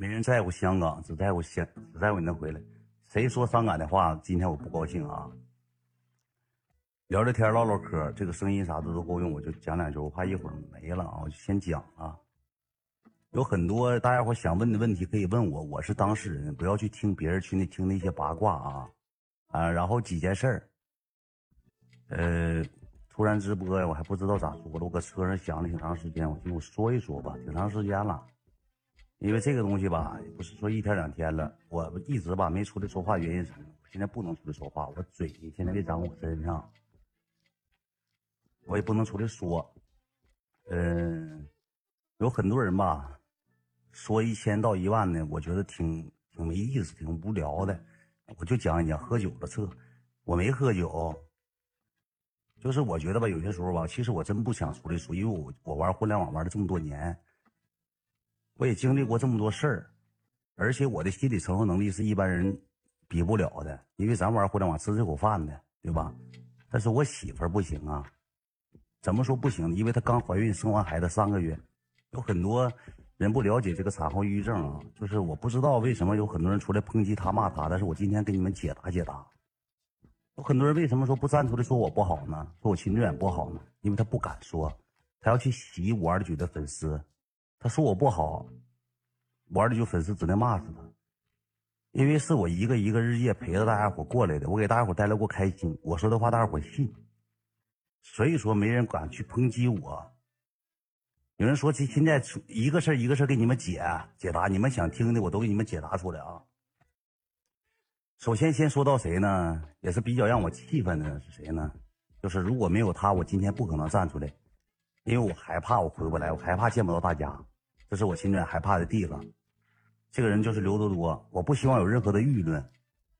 没人在乎香港，只在乎香，只在乎你能回来。谁说伤感的话？今天我不高兴啊！聊聊天，唠唠嗑，这个声音啥的都够用，我就讲两句，我怕一会儿没了啊，我就先讲啊。有很多大家伙想问的问题可以问我，我是当事人，不要去听别人去那听那些八卦啊啊！然后几件事儿，呃，突然直播呀，我还不知道咋说了，我搁车上想了挺长时间，我寻思我说一说吧，挺长时间了。因为这个东西吧，也不是说一天两天了，我一直吧没出来说话，原因是什么？现在不能出来说话，我嘴现在没长我身上，我也不能出来说。嗯，有很多人吧。说一千到一万的，我觉得挺挺没意思，挺无聊的。我就讲一讲喝酒的这，我没喝酒，就是我觉得吧，有些时候吧，其实我真不想出来说，因为我我玩互联网玩了这么多年，我也经历过这么多事儿，而且我的心理承受能力是一般人比不了的，因为咱玩互联网吃这口饭的，对吧？但是我媳妇儿不行啊，怎么说不行？因为她刚怀孕生完孩子三个月，有很多。人不了解这个产后抑郁症啊，就是我不知道为什么有很多人出来抨击她骂她，但是我今天给你们解答解答。有很多人为什么说不站出来说我不好呢？说我秦志远不好呢？因为他不敢说，他要去洗五二九的粉丝，他说我不好，玩的就粉丝只能骂死他。因为是我一个一个日夜陪着大家伙过来的，我给大家伙带来过开心，我说的话大家伙信，所以说没人敢去抨击我。有人说，现现在一个事儿一个事儿给你们解解答，你们想听的我都给你们解答出来啊。首先，先说到谁呢？也是比较让我气愤的是谁呢？就是如果没有他，我今天不可能站出来，因为我害怕我回不来，我害怕见不到大家，这是我心里害怕的地方。这个人就是刘多多，我不希望有任何的舆论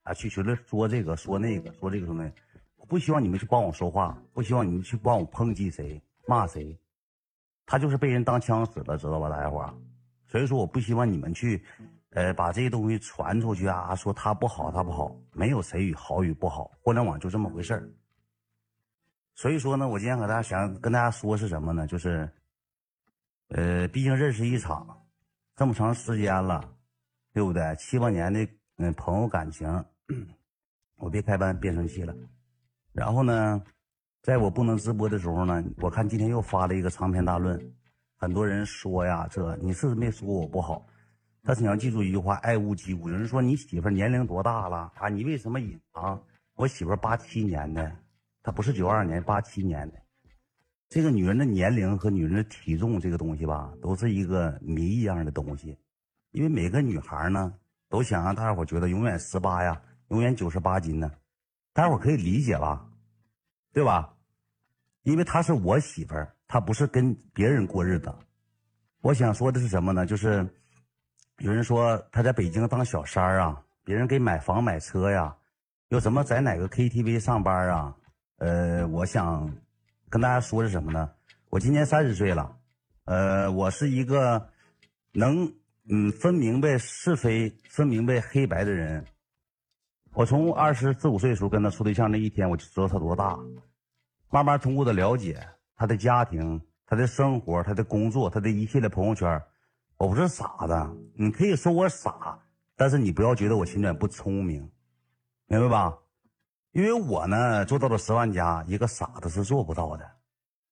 啊，去觉得说这个说那个说这个什么，我不希望你们去帮我说话，不希望你们去帮我抨击谁骂谁。他就是被人当枪使了，知道吧，大家伙所以说，我不希望你们去，呃，把这些东西传出去啊，说他不好，他不好，没有谁与好与不好，互联网就这么回事儿。所以说呢，我今天和大家想跟大家说是什么呢？就是，呃，毕竟认识一场这么长时间了，对不对？七八年的嗯朋友感情，我别开班，别生气了。然后呢？在我不能直播的时候呢，我看今天又发了一个长篇大论，很多人说呀，这你是没说我不好，但是你要记住一句话，爱屋及乌。有人说你媳妇年龄多大了啊？你为什么隐藏？我媳妇八七年的，她不是九二年，八七年的。这个女人的年龄和女人的体重这个东西吧，都是一个谜一样的东西，因为每个女孩呢，都想让大家伙觉得永远十八呀，永远九十八斤呢，大家伙可以理解吧？对吧？因为她是我媳妇儿，她不是跟别人过日子。我想说的是什么呢？就是有人说她在北京当小三儿啊，别人给买房买车呀，又什么在哪个 KTV 上班啊？呃，我想跟大家说是什么呢？我今年三十岁了，呃，我是一个能嗯分明白是非、分明白黑白的人。我从二十四五岁的时候跟他处对象那一天，我就知道他多大。慢慢通过的了解，他的家庭、他的生活、他的工作、他的一系列朋友圈，我不是傻子。你可以说我傻，但是你不要觉得我秦远不聪明，明白吧？因为我呢做到了十万加，一个傻子是做不到的。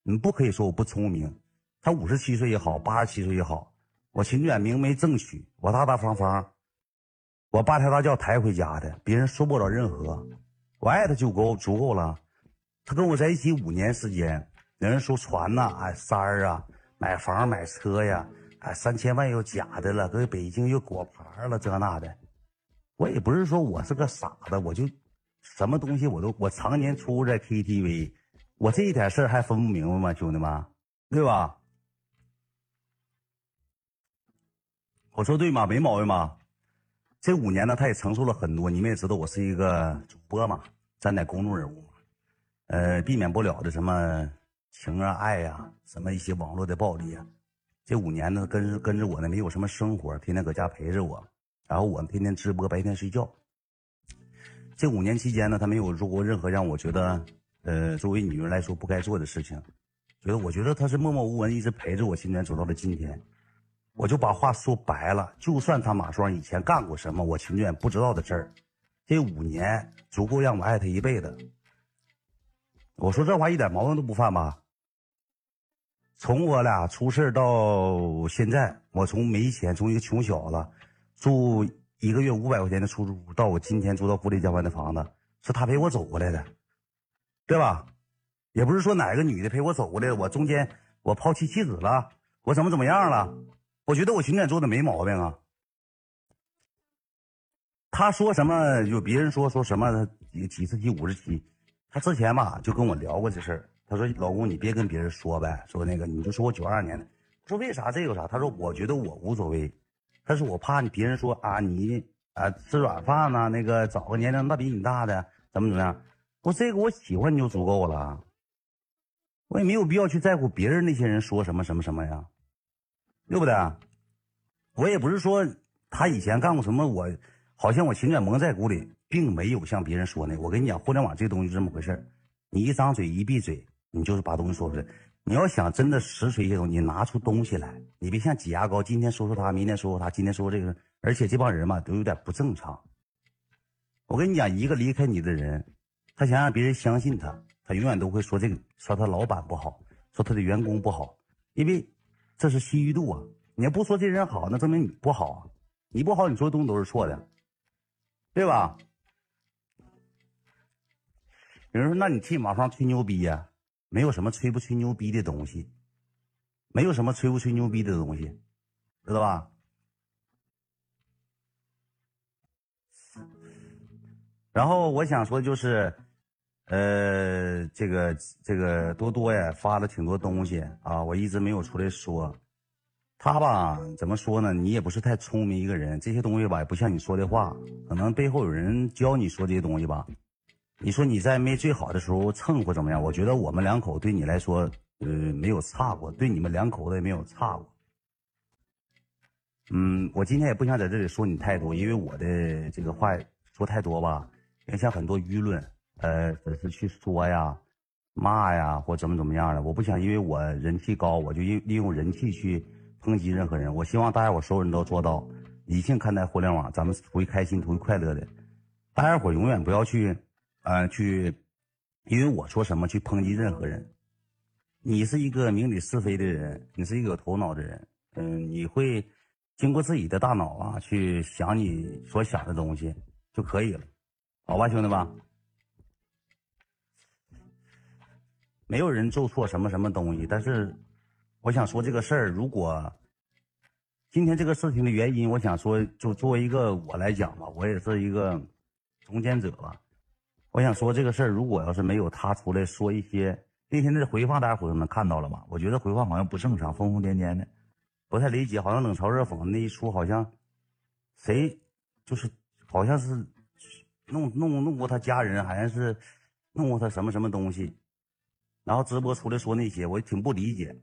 你不可以说我不聪明。他五十七岁也好，八十七岁也好，我秦远明媒正娶，我大大方方。我八抬大轿抬回家的，别人说不了任何，我爱他就够足够了。他跟我在一起五年时间，有人说传呐，哎三儿啊，买房买车呀，哎三千万又假的了，搁北京又果盘了这那的。我也不是说我是个傻子，我就什么东西我都我常年出在 KTV，我这一点事儿还分不明白吗，兄弟们，对吧？我说对吗？没毛病吧？这五年呢，他也承受了很多。你们也知道，我是一个主播嘛，站在公众人物，呃，避免不了的什么情啊、爱呀，什么一些网络的暴力啊。这五年呢，跟跟着我呢，没有什么生活，天天搁家陪着我，然后我天天直播，白天睡觉。这五年期间呢，他没有做过任何让我觉得，呃，作为女人来说不该做的事情。觉得我觉得他是默默无闻，一直陪着我，今天走到了今天。我就把话说白了，就算他马双以前干过什么我情愿不知道的事儿，这五年足够让我爱他一辈子。我说这话一点毛病都不犯吧？从我俩出事到现在，我从没钱，从一个穷小子住一个月五百块钱的出租屋，到我今天住到富丽江湾的房子，是他陪我走过来的，对吧？也不是说哪个女的陪我走过来，我中间我抛妻弃子了，我怎么怎么样了？我觉得我情感做的没毛病啊。他说什么？有别人说说什么几十七五十七，他之前吧就跟我聊过这事儿。他说：“老公，你别跟别人说呗，说那个你就说我九二年的。”我说：“为啥？这有啥？”他说：“我觉得我无所谓，但是我怕你别人说啊，你啊吃软饭呢，那个找个年龄那比你大的怎么怎么样。”我：“这个我喜欢你就足够了，我也没有必要去在乎别人那些人说什么什么什么呀。”对不对？我也不是说他以前干过什么，我好像我情感蒙在鼓里，并没有像别人说的。我跟你讲，互联网这东西是这么回事你一张嘴一闭嘴，你就是把东西说出来。你要想真的实锤一些东西，你拿出东西来，你别像挤牙膏，今天说说他，明天说说他，今天说说这个。而且这帮人嘛，都有点不正常。我跟你讲，一个离开你的人，他想让别人相信他，他永远都会说这个，说他老板不好，说他的员工不好，因为。这是信誉度啊！你要不说这人好，那证明你不好啊！你不好，你说的东西都是错的，对吧？有人说：“那你替马芳吹牛逼呀？”没有什么吹不吹牛逼的东西，没有什么吹不吹牛逼的东西，知道吧？然后我想说就是。呃，这个这个多多呀，发了挺多东西啊，我一直没有出来说。他吧，怎么说呢？你也不是太聪明一个人，这些东西吧，也不像你说的话，可能背后有人教你说这些东西吧。你说你在没最好的时候蹭或怎么样？我觉得我们两口对你来说，呃，没有差过，对你们两口子也没有差过。嗯，我今天也不想在这里说你太多，因为我的这个话说太多吧，影响很多舆论。呃，粉丝去说呀、骂呀，或怎么怎么样的。我不想因为我人气高，我就利利用人气去抨击任何人。我希望大家伙所有人都做到理性看待互联网，咱们图一开心、图一快乐的。大家伙永远不要去，呃，去因为我说什么去抨击任何人。你是一个明理是非的人，你是一个有头脑的人，嗯，你会经过自己的大脑啊去想你所想的东西就可以了，好吧，兄弟们。没有人做错什么什么东西，但是我想说这个事儿，如果今天这个事情的原因，我想说，就作为一个我来讲吧，我也是一个中间者吧。我想说这个事儿，如果要是没有他出来说一些那天的回放，大家伙儿能看到了吧？我觉得回放好像不正常，疯疯癫癫的，不太理解，好像冷嘲热讽那一出，好像谁就是好像是弄弄弄过他家人，好像是弄过他什么什么东西。然后直播出来说那些，我也挺不理解，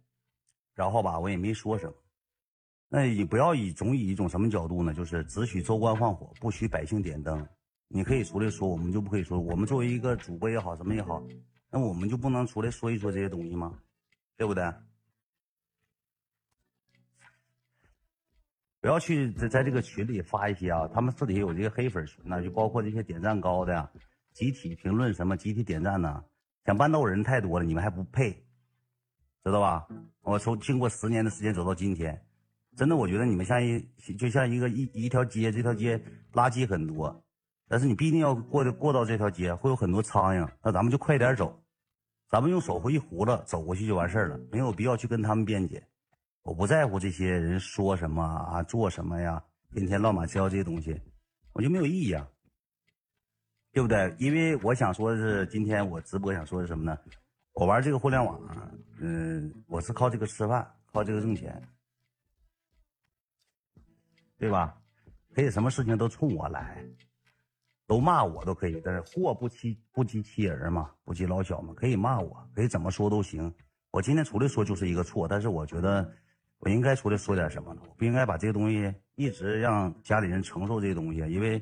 然后吧，我也没说什么。那你不要以总以一种什么角度呢？就是只许州官放火，不许百姓点灯。你可以出来说，我们就不可以说。我们作为一个主播也好，什么也好，那我们就不能出来说一说这些东西吗？对不对？不要去在在这个群里发一些啊，他们私底下有这个黑粉群呢，就包括这些点赞高的，集体评论什么，集体点赞呢。想搬到人太多了，你们还不配，知道吧？我从经过十年的时间走到今天，真的，我觉得你们像一就像一个一一条街，这条街垃圾很多，但是你必定要过的过到这条街，会有很多苍蝇，那咱们就快点走，咱们用手回一胡子走过去就完事儿了，没有必要去跟他们辩解。我不在乎这些人说什么啊，做什么呀，天天乱码七糟这些东西，我就没有意义啊。对不对？因为我想说的是，今天我直播想说的是什么呢？我玩这个互联网，嗯，我是靠这个吃饭，靠这个挣钱，对吧？可以什么事情都冲我来，都骂我都可以。但是祸不欺不欺欺人嘛，不及老小嘛，可以骂我，可以怎么说都行。我今天出来说就是一个错，但是我觉得我应该出来说点什么呢？我不应该把这个东西一直让家里人承受这些东西，因为。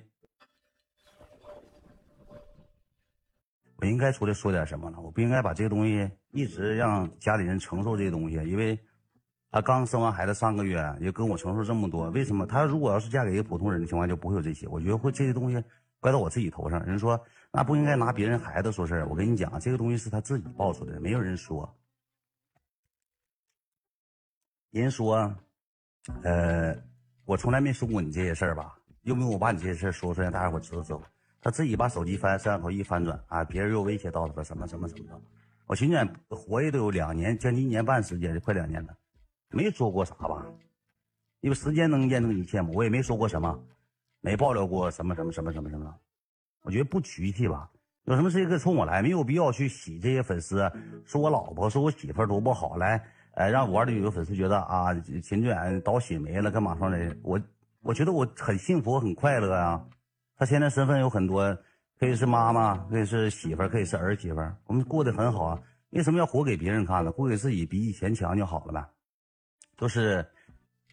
我应该出来说点什么呢？我不应该把这个东西一直让家里人承受这些东西，因为她刚生完孩子上个月，也跟我承受这么多，为什么？她如果要是嫁给一个普通人的情况，就不会有这些。我觉得会这些东西怪到我自己头上。人说那不应该拿别人孩子说事儿。我跟你讲，这个东西是她自己爆出来的，没有人说。人说，呃，我从来没说过你这些事儿吧？用不用我把你这些事儿说出来，大家伙知道知道？他自己把手机翻摄像头一翻转啊，别人又威胁到他什么什么什么的。我寻思活跃都有两年，将近一年半时间，快两年了，没说过啥吧？因为时间能验证一切嘛。我也没说过什么，没爆料过什么什么什么什么什么。我觉得不局气吧？有什么事情可以冲我来，没有必要去洗这些粉丝，说我老婆，说我媳妇多不好，来，呃，让玩的有个粉丝觉得啊，秦志远倒血霉了，干嘛说的？我我觉得我很幸福，很快乐啊。他现在身份有很多，可以是妈妈，可以是媳妇儿，可以是儿媳妇儿，我们过得很好啊。为什么要活给别人看呢？活给自己比以前强就好了呗。都是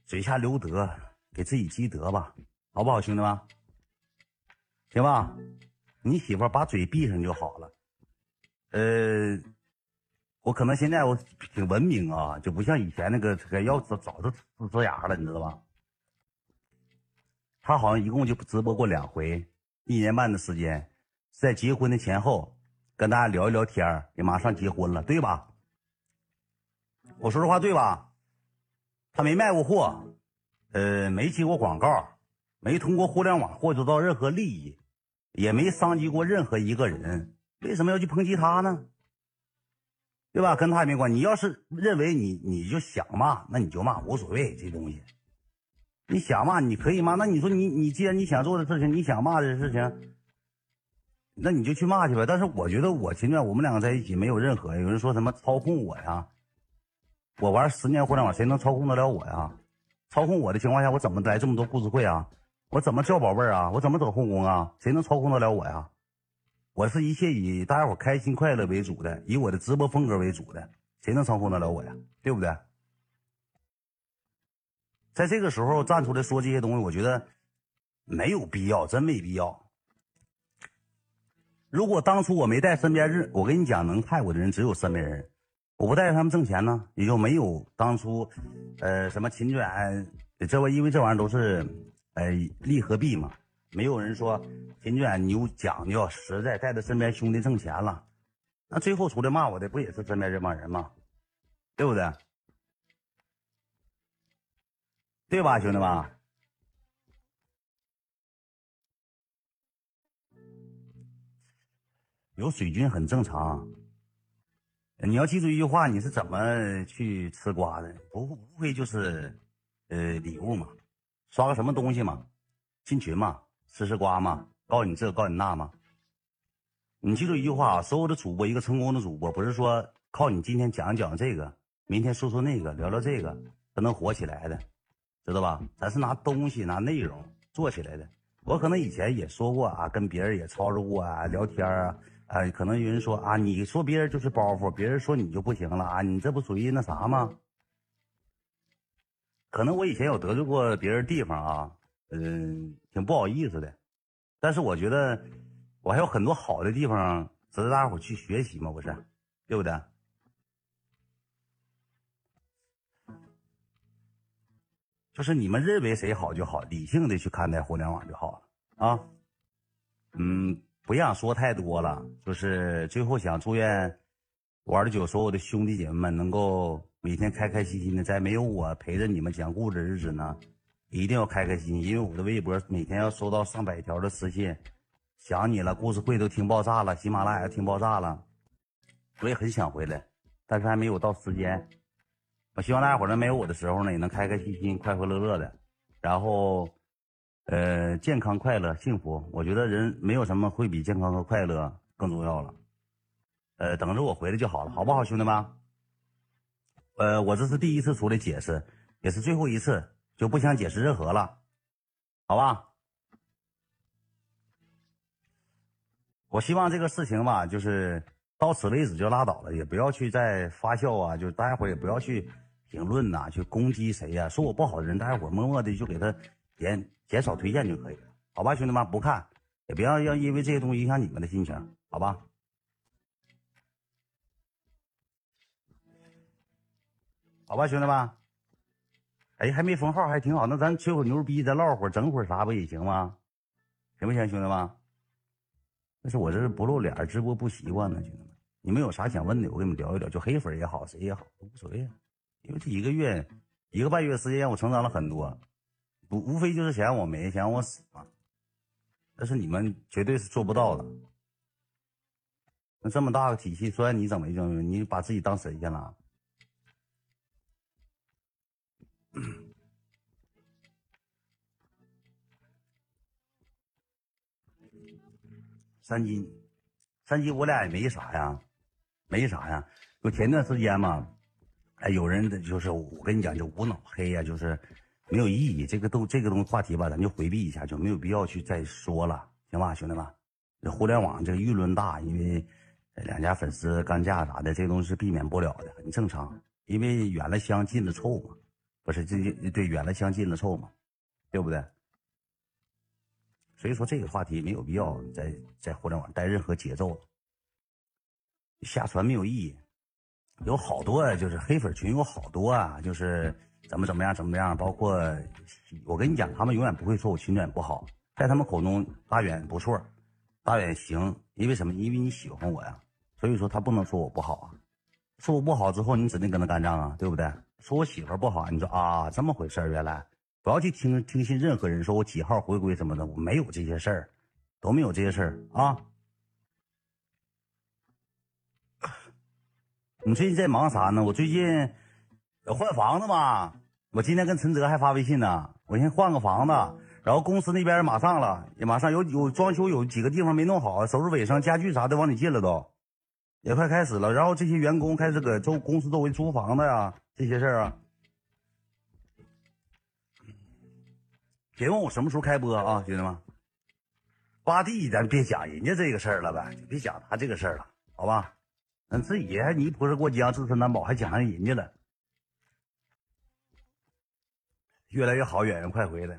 嘴下留德，给自己积德吧，好不好，兄弟们？行吧？你媳妇儿把嘴闭上就好了。呃，我可能现在我挺文明啊，就不像以前那个要早早就呲呲牙了，你知道吧？他好像一共就直播过两回，一年半的时间，在结婚的前后跟大家聊一聊天也马上结婚了，对吧？我说实话，对吧？他没卖过货，呃，没接过广告，没通过互联网获得到任何利益，也没伤及过任何一个人，为什么要去抨击他呢？对吧？跟他也没关系。你要是认为你你就想骂，那你就骂，无所谓这东西。你想骂你可以骂，那你说你你既然你想做的事情，你想骂的事情，那你就去骂去呗。但是我觉得我秦愿我们两个在一起没有任何有人说什么操控我呀，我玩十年互联网谁能操控得了我呀？操控我的情况下，我怎么来这么多故事会啊？我怎么叫宝贝儿啊？我怎么走后宫啊？谁能操控得了我呀？我是一切以大家伙开心快乐为主的，以我的直播风格为主的，谁能操控得了我呀？对不对？在这个时候站出来说这些东西，我觉得没有必要，真没必要。如果当初我没带身边人，我跟你讲，能害我的人只有身边人。我不带着他们挣钱呢，也就没有当初，呃，什么秦卷，这玩因为这玩意儿都是，呃，利和弊嘛。没有人说秦卷你有讲究实在，带着身边兄弟挣钱了，那最后出来骂我的不也是身边这帮人吗？对不对？对吧，兄弟们？有水军很正常。你要记住一句话：你是怎么去吃瓜的？不无非就是，呃，礼物嘛，刷个什么东西嘛，进群嘛，吃吃瓜嘛，告诉你这，告诉你那嘛。你记住一句话啊：所有的主播，一个成功的主播，不是说靠你今天讲讲这个，明天说说那个，聊聊这个，他能火起来的。知道吧？咱是拿东西、拿内容做起来的。我可能以前也说过啊，跟别人也吵吵过啊，聊天啊，啊，可能有人说啊，你说别人就是包袱，别人说你就不行了啊，你这不属于那啥吗？可能我以前有得罪过别人地方啊，嗯，挺不好意思的。但是我觉得我还有很多好的地方值得大伙去学习嘛，不是？对不对？就是你们认为谁好就好，理性的去看待互联网就好了啊。嗯，不想说太多了，就是最后想祝愿玩的久所有的兄弟姐妹们能够每天开开心心的，在没有我陪着你们讲故事的日子呢，一定要开开心心，因为我的微博每天要收到上百条的私信，想你了，故事会都听爆炸了，喜马拉雅听爆炸了，我也很想回来，但是还没有到时间。希望大家伙儿没有我的时候呢，也能开开心心、快快乐乐的，然后，呃，健康、快乐、幸福。我觉得人没有什么会比健康和快乐更重要了。呃，等着我回来就好了，好不好，兄弟们？呃，我这是第一次出来解释，也是最后一次，就不想解释任何了，好吧？我希望这个事情吧，就是到此为止就拉倒了，也不要去再发酵啊，就是大家伙也不要去。评论呐，去攻击谁呀？说我不好的人，大家伙默默的就给他减减少推荐就可以了，好吧，兄弟们，不看也不要要因为这些东西影响你们的心情，好吧？好吧，兄弟们，哎，还没封号，还挺好。那咱吹会牛逼，咱唠会，整会啥不也行吗？行不行，兄弟们？但是我这是不露脸直播不习惯呢，兄弟们。你们有啥想问的，我跟你们聊一聊。就黑粉也好，谁也好，都无所谓。因为这一个月、一个半月时间，我成长了很多，不无非就是想让我没，想让我死嘛。但是你们绝对是做不到的。那这么大个体系，说你怎么没用？你把自己当神仙了？三金，三金，我俩也没啥呀，没啥呀。就前段时间嘛，哎，有人的就是我跟你讲，就无脑黑呀，就是没有意义。这个都这个东西话题吧，咱就回避一下，就没有必要去再说了，行吧，兄弟们？这互联网这个舆论大，因为两家粉丝干架啥的，这东西是避免不了的，很正常。因为远了香，近了臭嘛。不是，这对远了相近了臭嘛，对不对？所以说这个话题没有必要在在互联网带任何节奏了，瞎传没有意义。有好多就是黑粉群，有好多啊，就是怎么怎么样怎么样。包括我跟你讲，他们永远不会说我群远不好，在他们口中大远不错，大远行，因为什么？因为你喜欢我呀，所以说他不能说我不好啊。说我不好之后，你指定跟他干仗啊，对不对？说我媳妇不好，你说啊，这么回事原来不要去听听信任何人说我几号回归什么的，我没有这些事儿，都没有这些事儿啊。你最近在忙啥呢？我最近要换房子嘛。我今天跟陈泽还发微信呢。我先换个房子，然后公司那边马上了，也马上有有装修，有几个地方没弄好，收拾尾声，家具啥的往里进了都。也快开始了，然后这些员工开始搁周公司周围租房子呀，这些事儿啊，别问我什么时候开播啊，兄弟们。八弟，咱别讲人家这个事儿了呗，别讲他这个事儿了，好吧？那自己还泥菩萨过江，自身难保，还讲上人家了。越来越好，远远快回来。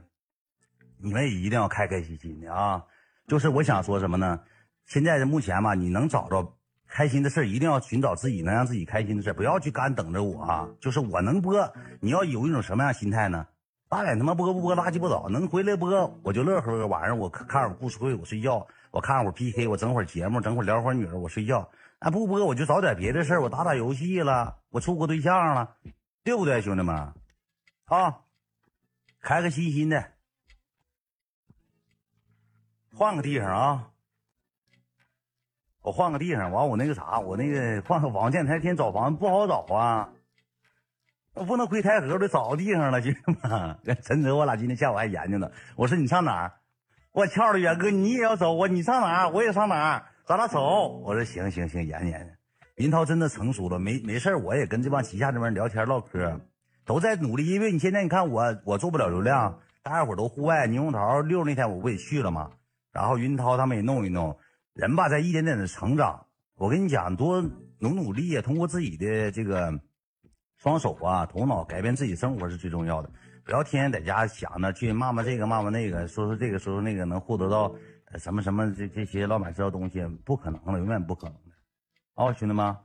你们也一定要开开心心的啊！就是我想说什么呢？现在目前嘛，你能找着。开心的事一定要寻找自己能让自己开心的事不要去干等着我啊！就是我能播，你要有一种什么样心态呢？大远他妈播不播垃圾不倒，能回来播我就乐呵呵。晚上我看会儿故事会，我睡觉；我看会 PK，我整会节目，整会聊会儿女儿，我睡觉。啊，不播我就找点别的事儿，我打打游戏了，我处过对象了，对不对，兄弟们？啊，开开心心的，换个地方啊！我换个地方，完我那个啥，我那个换个房，这两天找房子不好找啊，我不能亏太河，我得找个地方了，兄弟们。陈泽，我俩今天下午还研究呢。我说你上哪儿？我翘的远哥，你也要走啊？你上哪儿？我也上哪儿？咱俩走。我说行行行，研研。云涛真的成熟了，没没事我也跟这帮旗下这帮人聊天唠嗑，都在努力。因为你现在你看我，我做不了流量，大家伙都户外，猕猴桃六那天我不也去了吗？然后云涛他们也弄一弄。人吧，在一点点的成长。我跟你讲，多努努力啊，通过自己的这个双手啊，头脑改变自己生活是最重要的。不要天天在家想着去骂骂这个骂骂那个，说说这个说说那个，能获得到什么什么这这些老板知道东西，不可能的，永远不可能的。哦，兄弟们，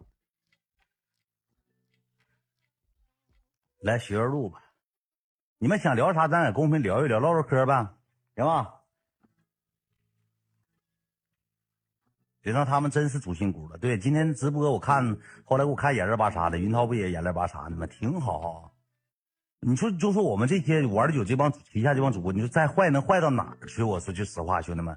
来学着录吧。你们想聊啥，咱在公屏聊一聊，唠唠嗑吧，行吧？别让他们真是主心骨了。对，今天直播我看，后来我看眼泪巴啥的，云涛不也眼泪巴啥的吗？挺好。你说，就说我们这些玩的有这帮旗下这帮主播，你说再坏能坏到哪儿去？我说句实话，兄弟们，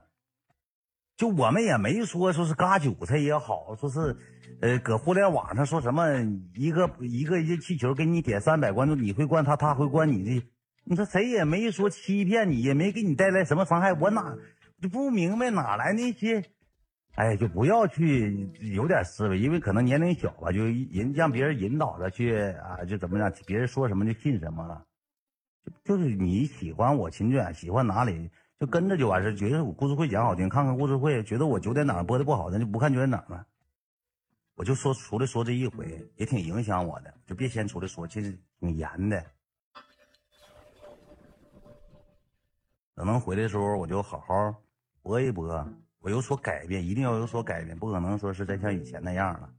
就我们也没说说是割韭菜也好，说是呃搁互联网上说什么一个一个一个气球给你点三百关注，你会关他，他会关你的。你说谁也没说欺骗你，也没给你带来什么伤害，我哪就不明白哪来那些。哎，就不要去有点思维，因为可能年龄小吧，就引让别人引导着去啊，就怎么样，别人说什么就信什么了。就就是你喜欢我秦卷，喜欢哪里就跟着就完事觉得我故事会讲好听，看看故事会，觉得我九点档播的不好，咱就不看九点档了。我就说出来说这一回，也挺影响我的，就别先出来说，其实挺严的。等能回来的时候，我就好好播一播。我有所改变，一定要有所改变，不可能说是再像以前那样了。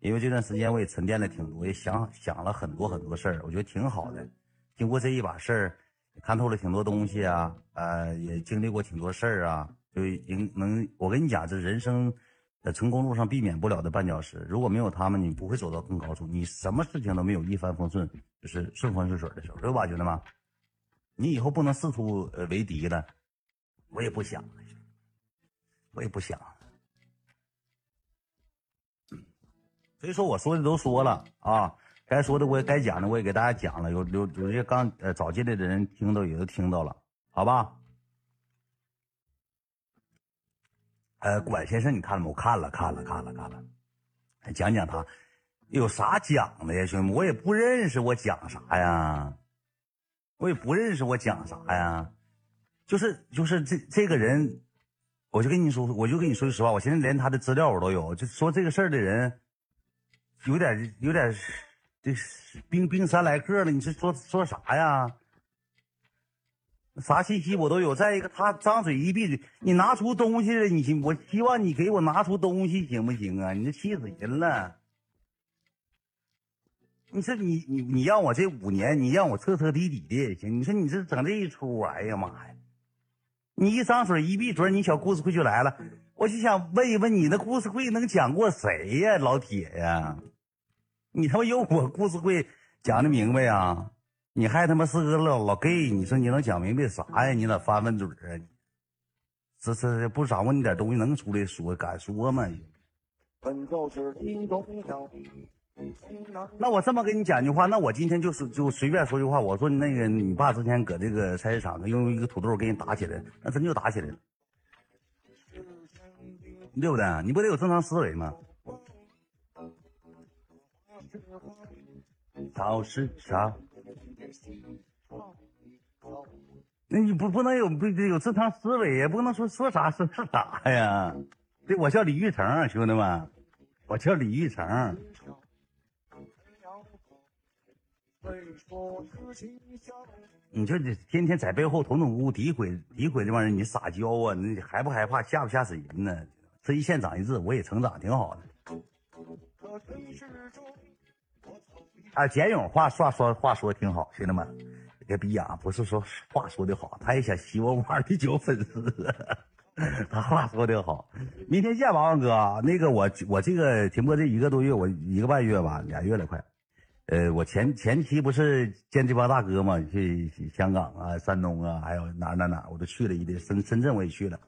因为这段时间我也沉淀了挺多，也想想了很多很多事儿，我觉得挺好的。经过这一把事儿，看透了挺多东西啊，呃，也经历过挺多事儿啊，就应能。我跟你讲，这人生在成功路上避免不了的绊脚石，如果没有他们，你不会走到更高处。你什么事情都没有一帆风顺，就是顺风顺水的时候，对吧，兄弟们？你以后不能四处呃为敌了，我也不想，我也不想。所以说，我说的都说了啊，该说的我也该讲的我也给大家讲了。有有有些刚呃早进来的人听到也都听到了，好吧？呃，管先生，你看了吗？我看了，看了，看了，看了。讲讲他有啥讲的呀，兄弟们？我也不认识，我讲啥呀？我也不认识，我讲啥呀？就是就是这这个人，我就跟你说，我就跟你说句实话，我现在连他的资料我都有，就说这个事儿的人。有点有点，这是冰冰山来客了。你是说说啥呀？啥信息我都有。再一个，他张嘴一闭嘴，你拿出东西来，你行？我希望你给我拿出东西，行不行啊？你这气死人了！你说你你你让我这五年，你让我彻彻底底的也行。你说你这整这一出，哎呀妈呀！你一张嘴一闭嘴，你小故事会就来了。我就想问一问你，那故事会能讲过谁呀，老铁呀？你他妈有我故事会讲的明白呀？你还他妈是个老老 gay，你说你能讲明白啥呀？你咋翻翻嘴啊？这这不掌握你点东西能出来说敢说吗？那我这么跟你讲句话，那我今天就是就随便说句话，我说那个你爸之前搁这个菜市场用一个土豆给你打起来，那真就打起来了，对不对？你不得有正常思维吗？超市啥？那你不不能有不有正常思维呀？不能说说啥是啥呀？对，我叫李玉成，兄弟们，我叫李玉成。你就你天天在背后捅捅咕咕诋毁诋毁这帮人，你撒娇啊？你害不害怕？吓不吓死人呢？这一线长一智，我也成长挺好的。啊，简勇话说说话说挺好，兄弟们，别逼啊！不是说话说的好，他也想吸我碗的酒粉丝。他话说的好，明天见，王王哥。那个我我这个停播这一个多月，我一个半月吧，俩月了快。呃，我前前期不是见这帮大哥嘛，去香港啊、山东啊，还有哪哪哪，我都去了一地，深深圳我也去了。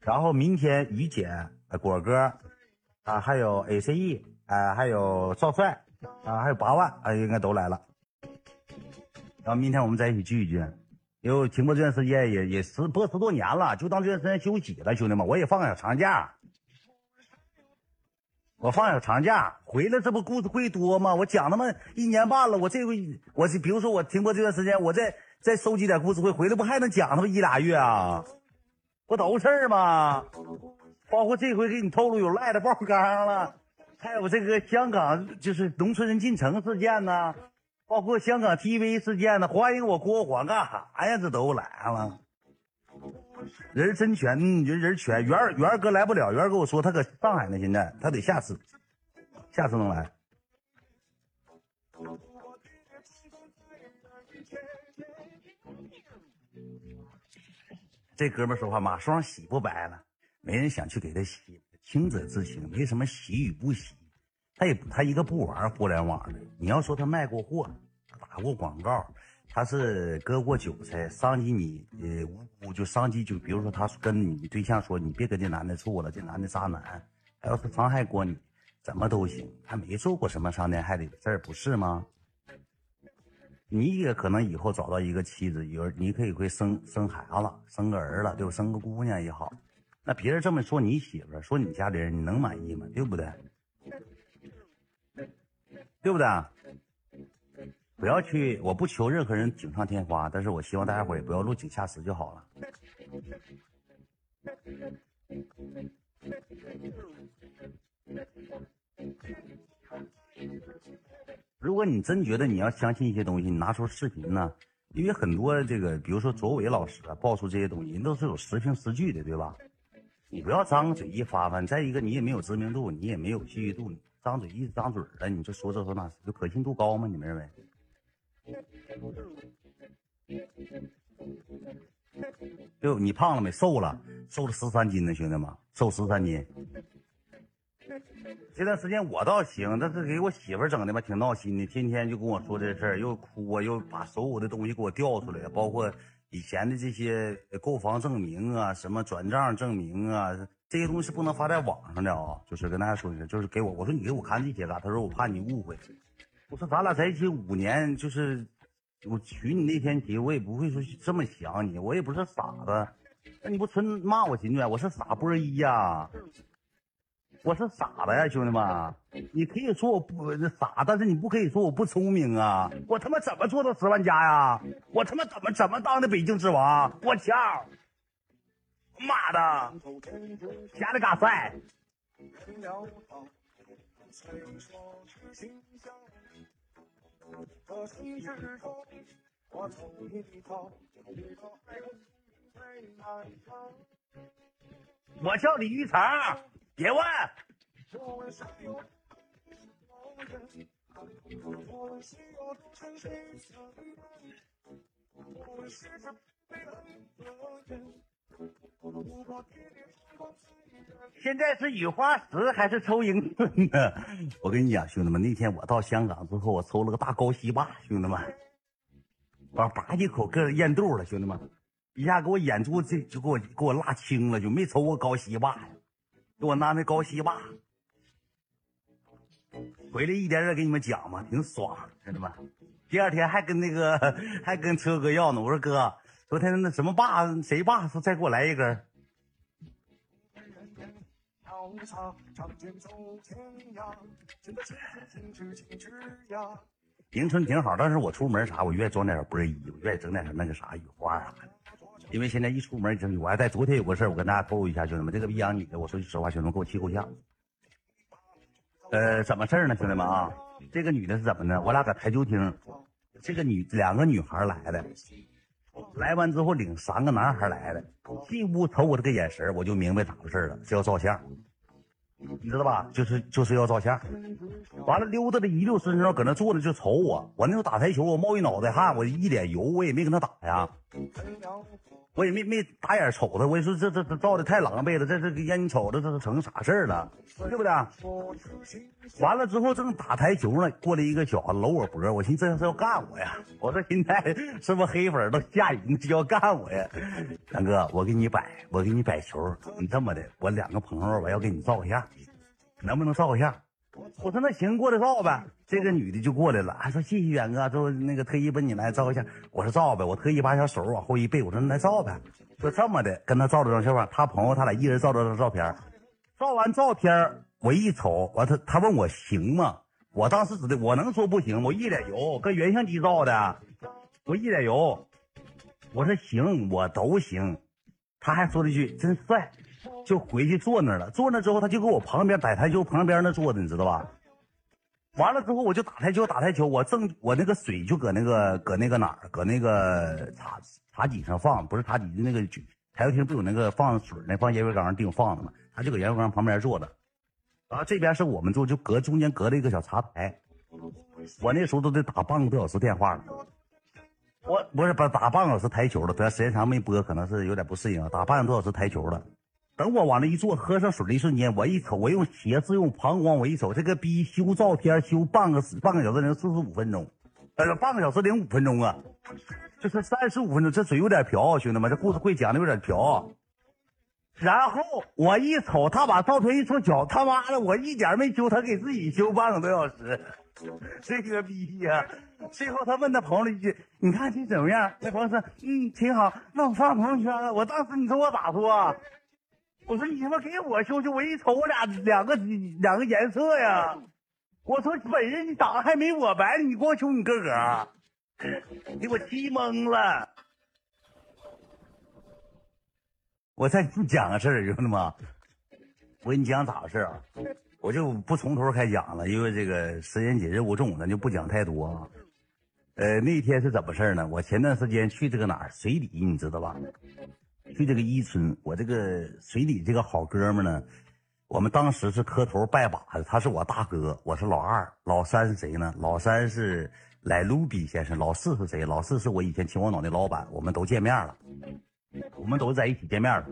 然后明天于姐、果哥啊，还有 A C E，哎，还有赵帅。啊，还有八万，啊，应该都来了。然后明天我们再一起聚一聚。因为停播这段时间也也十播十多年了，就当这段时间休息了，兄弟们，我也放个小长假。我放小长假回来，这不故事会多吗？我讲他妈一年半了，我这回我是比如说我停播这段时间，我再再收集点故事会，回来不还能讲他妈一俩月啊？不都事儿吗？包括这回给你透露有赖的爆缸了。还有这个香港就是农村人进城事件呢，包括香港 TV 事件呢，欢迎我郭黄干啥呀？这都来了，人真全，人人全。元儿元儿哥来不了，元儿跟我说他搁上海呢，现在他得下次，下次能来。这哥们说话马双洗不白了，没人想去给他洗。清者自清，没什么洗与不洗。他也他一个不玩互联网的。你要说他卖过货，打过广告，他是割过韭菜，伤及你呃无辜，就伤及就比如说他跟你对象说你别跟这男的处了，这男的渣男。他要是伤害过你，怎么都行。他没做过什么伤天害理的事儿，不是吗？你也可能以后找到一个妻子，有你可以会生生孩子，生个儿了，对吧？生个姑娘也好。那别人这么说你媳妇说你家里人，你能满意吗？对不对？对不对？不要去，我不求任何人锦上添花，但是我希望大家伙也不要落井下石就好了。如果你真觉得你要相信一些东西，你拿出视频呢？因为很多这个，比如说卓伟老师啊，爆出这些东西，人都是有实凭实据的，对吧？你不要张嘴一发发，再一个你也没有知名度，你也没有信誉度，张嘴一张嘴了，你就说这说那，就可信度高吗？你们认为？就你胖了没？瘦了，瘦了十三斤呢，兄弟们，瘦十三斤。这段时间我倒行，但是给我媳妇整的吧，挺闹心的，天天就跟我说这事儿，又哭啊，又把所有的东西给我调出来，包括以前的这些购房证明啊，什么转账证明啊，这些东西是不能发在网上的啊。就是跟大家说一下，就是给我，我说你给我看这些干？他说我怕你误会。我说咱俩在一起五年，就是我娶你那天起，我也不会说这么想你，我也不是傻子。那你不纯骂我行不？我是傻波一呀，我是傻子呀，兄弟们。你可以说我不傻，但是你不可以说我不聪明啊。我他妈怎么做到十万加呀？我他妈怎么怎么当的北京之王？我强！妈的，瞎的嘎赛！我叫李玉成，别问。现在是雨花石还是抽英寸呢？我跟你讲，兄弟们，那天我到香港之后，我抽了个大高西坝，兄弟们，把叭一口个咽肚了，兄弟们，一下给我眼珠这就给我给我辣青了，就没抽过高西坝呀，给我拿那高西坝，回来一点点给你们讲嘛，挺爽，兄弟们。第二天还跟那个还跟车哥要呢，我说哥，昨天那什么坝谁坝说再给我来一根。迎春挺好，但是我出门啥，我愿意装点波衣，我愿意整点那个啥雨花啥的。因为现在一出门整，我还在昨天有个事，我跟大家透露一下，兄弟们，这个逼养女的，我说句实话，兄弟们给我气够呛。呃，怎么事儿呢，兄弟们啊？这个女的是怎么呢？我俩搁台球厅，这个女两个女孩来的，来完之后领三个男孩来的，进屋瞅我这个眼神，我就明白咋回事了，是要照相。你知道吧？就是就是要照相，完了溜达的一溜身上，搁那坐着就瞅我。我那时候打台球，我冒一脑袋汗，我一脸油，我也没跟他打呀。我也没没打眼瞅他，我也说这这这照的太狼狈了，这这让你瞅着这都成啥事儿了，对不对？完了之后正打台球呢，过来一个小子搂我脖，我寻思这是要干我呀。我说现在是不是黑粉都吓人，就要干我呀？杨哥，我给你摆，我给你摆球，你这么的，我两个朋友我要给你照个相，能不能照个相？我说那行，过来照呗。这个女的就过来了，还说谢谢远哥，就那个特意奔你来照一下。我说照呗，我特意把小手往后一背，我说来照呗。说这么的，跟他照了张相片，他朋友他俩一人照了张照片。照完照片，我一瞅，完他他问我行吗？我当时指的，我能说不行吗？我一脸油，跟原相机照的，我一脸油。我说行，我都行。他还说了一句真帅。就回去坐那了，坐那之后他就搁我旁边摆台球旁边那坐着，你知道吧？完了之后我就打台球打台球，我正我那个水就搁那个搁那个哪儿，搁那个茶茶几上放，不是茶几的那个台球厅不有那个放水那放烟灰缸儿地方放的吗？他就搁烟灰缸旁边坐着，然后这边是我们坐，就隔中间隔了一个小茶台。我那时候都得打半个多小时电话了，我不是不打半个小时台球了，对，时间长没播，可能是有点不适应，打半个多小时台球了。等我往那一坐，喝上水的一瞬间，我一瞅，我用鞋子用膀胱，我一瞅，这个逼修照片修半个半个小时零四十五分钟，呃，半个小时零五分钟啊，这是三十五分钟，这嘴有点瓢，兄弟们，这故事会讲的有点瓢。然后我一瞅，他把照片一缩小，他妈的，我一点没修，他给自己修半个多小时，这个逼呀！最后他问他朋友一句：“你看这怎么样？”那朋友说：“嗯，挺好。”那我发朋友圈了。我当时你说我咋说？我说你他妈给我修修，我一瞅我俩两个两个颜色呀！我说本人你长得还没我白，你光修你个个，给我气懵了。我再给你讲个事儿，兄弟们，我给你讲咋回事啊？我就不从头开讲了，因为这个时间紧，任务重，咱就不讲太多。呃，那天是怎么事呢？我前段时间去这个哪儿水底，你知道吧？去这个伊春，我这个水里这个好哥们呢，我们当时是磕头拜把子，他是我大哥，我是老二，老三是谁呢？老三是来卢比先生，老四是谁？老四是我以前秦皇岛的老板，我们都见面了，我们都在一起见面了。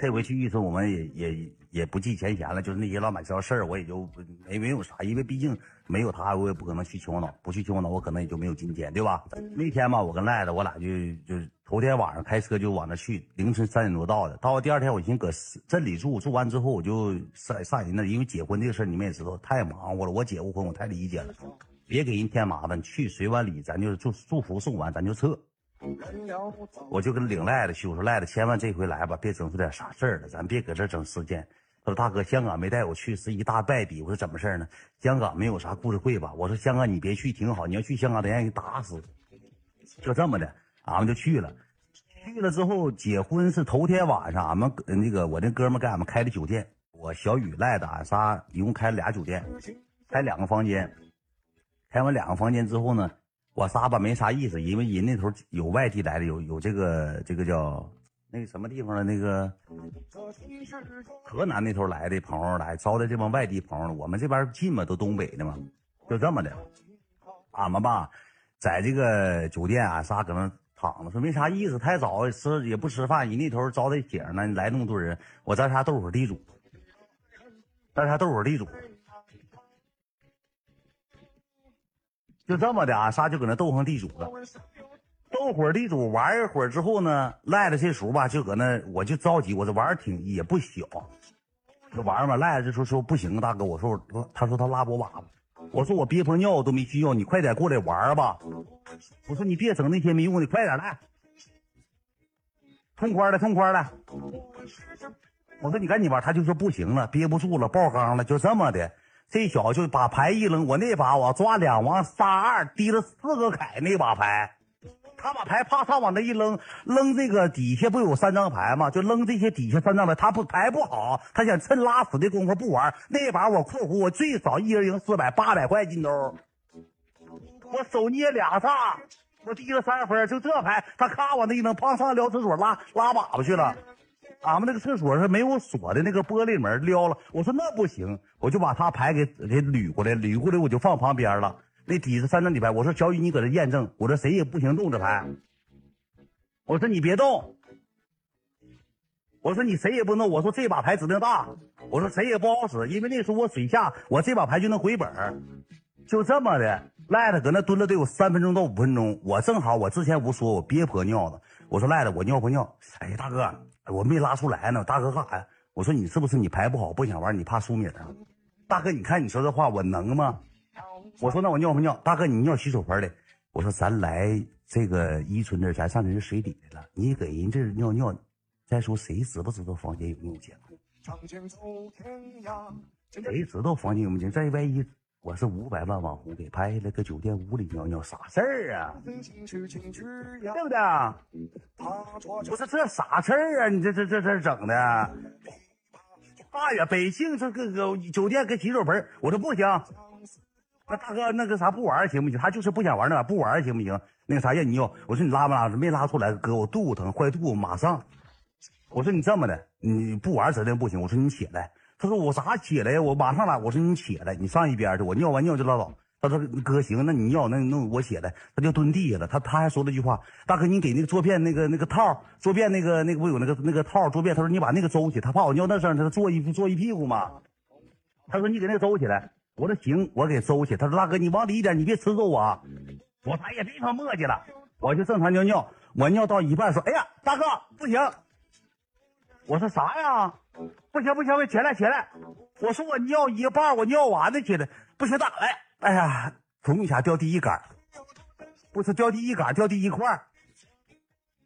这回去玉村，我们也也也不计前嫌了，就是那些老板知道事儿，我也就没没有啥，因为毕竟没有他，我也不可能去秦皇岛，不去秦皇岛，我可能也就没有今天，对吧？那天吧，我跟赖子，我俩就就头天晚上开车就往那去，凌晨三点多到的。到了第二天，我寻思搁镇里住，住完之后我就上上人那，因为结婚这个事儿你们也知道，太忙活了。我结过婚，我太理解了，别给人添麻烦。去随完礼，咱就祝祝福送完，咱就撤。我就跟领赖子去，我说赖子，千万这回来吧，别整出点啥事儿了，咱别搁这整事件。他说大哥，香港没带我去是一大败笔。我说怎么事呢？香港没有啥故事会吧？我说香港你别去挺好，你要去香港得让人打死。就这么的，俺们就去了。去了之后，结婚是头天晚上，俺们那个我那哥们给俺们开的酒店，我小雨赖子俺仨一共开了俩酒店，开两个房间。开完两个房间之后呢？我仨吧没啥意思，因为人那头有外地来的，有有这个这个叫那个什么地方的那个河南那头来的朋友来招待这帮外地朋友。我们这边近嘛，都东北的嘛，就这么的。俺们吧，在这个酒店啊，仨搁那躺着，说没啥意思，太早吃也不吃饭。人那头招待景呢，来那么多人，我咱仨斗会儿地主，咱仨斗会儿地主。就这么的啊，仨就搁那斗上地主了，斗会儿地主玩一会儿之后呢，赖了这时候吧就搁那，我就着急，我这玩挺也不小，这玩意儿嘛，赖了这时候说不行，大哥，我说我，他说他拉我粑粑，我说我憋泡尿都没去尿，你快点过来玩吧，我说你别整那些没用的，快点来，痛快的痛快的，我说你赶紧玩，他就说不行了，憋不住了，爆缸了，就这么的。这小子就把牌一扔，我那把我抓两王杀二，提了四个凯那把牌，他把牌啪嚓往那一扔，扔这个底下不有三张牌吗？就扔这些底下三张牌，他不牌不好，他想趁拉屎的功夫不玩。那把我括弧我最少一人赢四百八百块金兜，我手捏俩炸，我提了三分，就这牌，他咔往那一扔，砰上撩厕所拉拉粑粑去了。俺们那个厕所是没有锁的，那个玻璃门撩了。我说那不行，我就把他牌给给捋过来，捋过来我就放旁边了。那底子三张底牌，我说小雨你搁这验证，我说谁也不行动这牌。我说你别动，我说你谁也不动。我说这把牌指定大，我说谁也不好使，因为那时候我水下，我这把牌就能回本就这么的，赖子搁那蹲了得有三分钟到五分钟。我正好我之前不说我憋泼尿子，我说赖子我尿不尿？哎大哥。我没拉出来呢，大哥干啥呀？我说你是不是你牌不好，不想玩，你怕输米啊？大哥，你看你说这话我能吗？我说那我尿不尿？大哥，你尿洗手盆里。我说咱来这个伊春这，咱上人水底下了，你给人这尿尿。再说谁知不知道房间有没有监控？谁知道房间有没有监控？再万一。我是五百万网红给拍下来，搁酒店屋里尿尿，啥事儿啊？对不对？不是这啥事儿啊？你这这这这整的？大爷，北京这个个酒店跟洗手盆，我说不行。那大哥那个啥不玩行不行？他就是不想玩那不玩行不行？那个啥让你尿，我说你拉不拉？没拉出来，哥我肚子疼，坏肚子马上。我说你这么的，你不玩指定不行。我说你起来。他说我咋起来呀？我马上来。我说你起来，你上一边去。我尿完尿就拉倒。他说哥行，那你尿那那我起来。他就蹲地下了。他他还说了句话：大哥，你给那个坐便那个那个套坐便那个那个不有那个那个套坐便？他说你把那个周起。他怕我尿那声，他坐一坐一屁股嘛。他说你给那个周起来。我说行，我给收起。他说大哥你往里一点，你别吃着我。我他也别他磨叽了，我就正常尿尿。我尿到一半说：哎呀，大哥不行。我说啥呀？不行不行，我起来起来！我说我尿一半，我尿完了起来，不行咋来？哎呀，咚一下掉第一杆，不是掉第一杆，掉第一块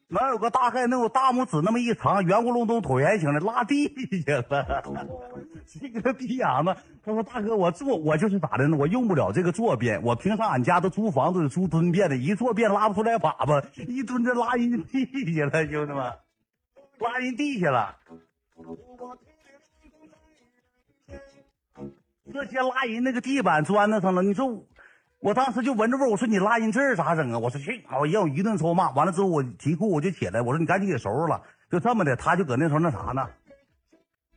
能有个大概能有大拇指那么一长，圆咕隆咚椭圆形的，拉地下了。这个逼样子，他说大哥，我坐我就是咋的呢？我用不了这个坐便，我平常俺家都租房子租蹲便的，一坐便拉不出来粑粑，一蹲着拉人地下了，兄弟们。拉人地下了，这些拉人那个地板砖子上了。你说，我当时就闻着味儿，我说你拉人这儿咋整啊？我说去，我让我一顿臭骂。完了之后，我提裤我就起来，我说你赶紧给收拾了。就这么的，他就搁那时候那啥呢？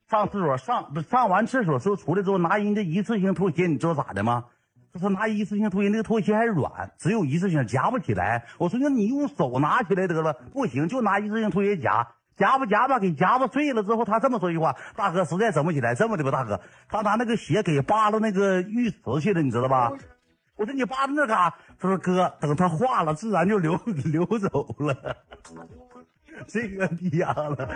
上厕所上不上完厕所之后出来之后拿人家一次性拖鞋，你知道咋的吗？这是拿一次性拖鞋，那个拖鞋还软，只有一次性夹不起来。我说那你用手拿起来得了，不行，就拿一次性拖鞋夹，夹吧夹吧，给夹吧碎了之后，他这么说一句话：大哥实在整不起来，这么的吧，大哥，他拿那个鞋给扒拉那个浴池去了，你知道吧？我说你扒拉那嘎，他说哥，等它化了，自然就流流走了。这个逼样了，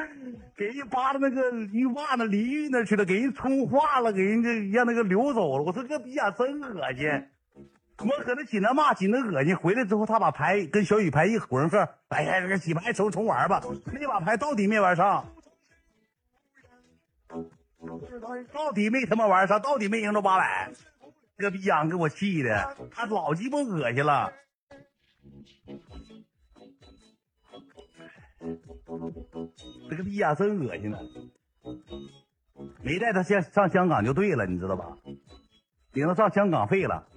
给人扒拉那个浴袜那淋浴那去了，给人冲化了，给人家让那个流走了。我说这逼样真恶心，我搁那紧着骂，紧着恶心。回来之后，他把牌跟小雨牌一混合，哎呀，这个洗牌重重玩吧，那把牌到底没玩上，到底没他妈玩上，到底没赢着八百。这逼样给我气的，他老鸡巴恶心了。这个逼呀，真恶心了！没带他先上香港就对了，你知道吧？领他上香港废了。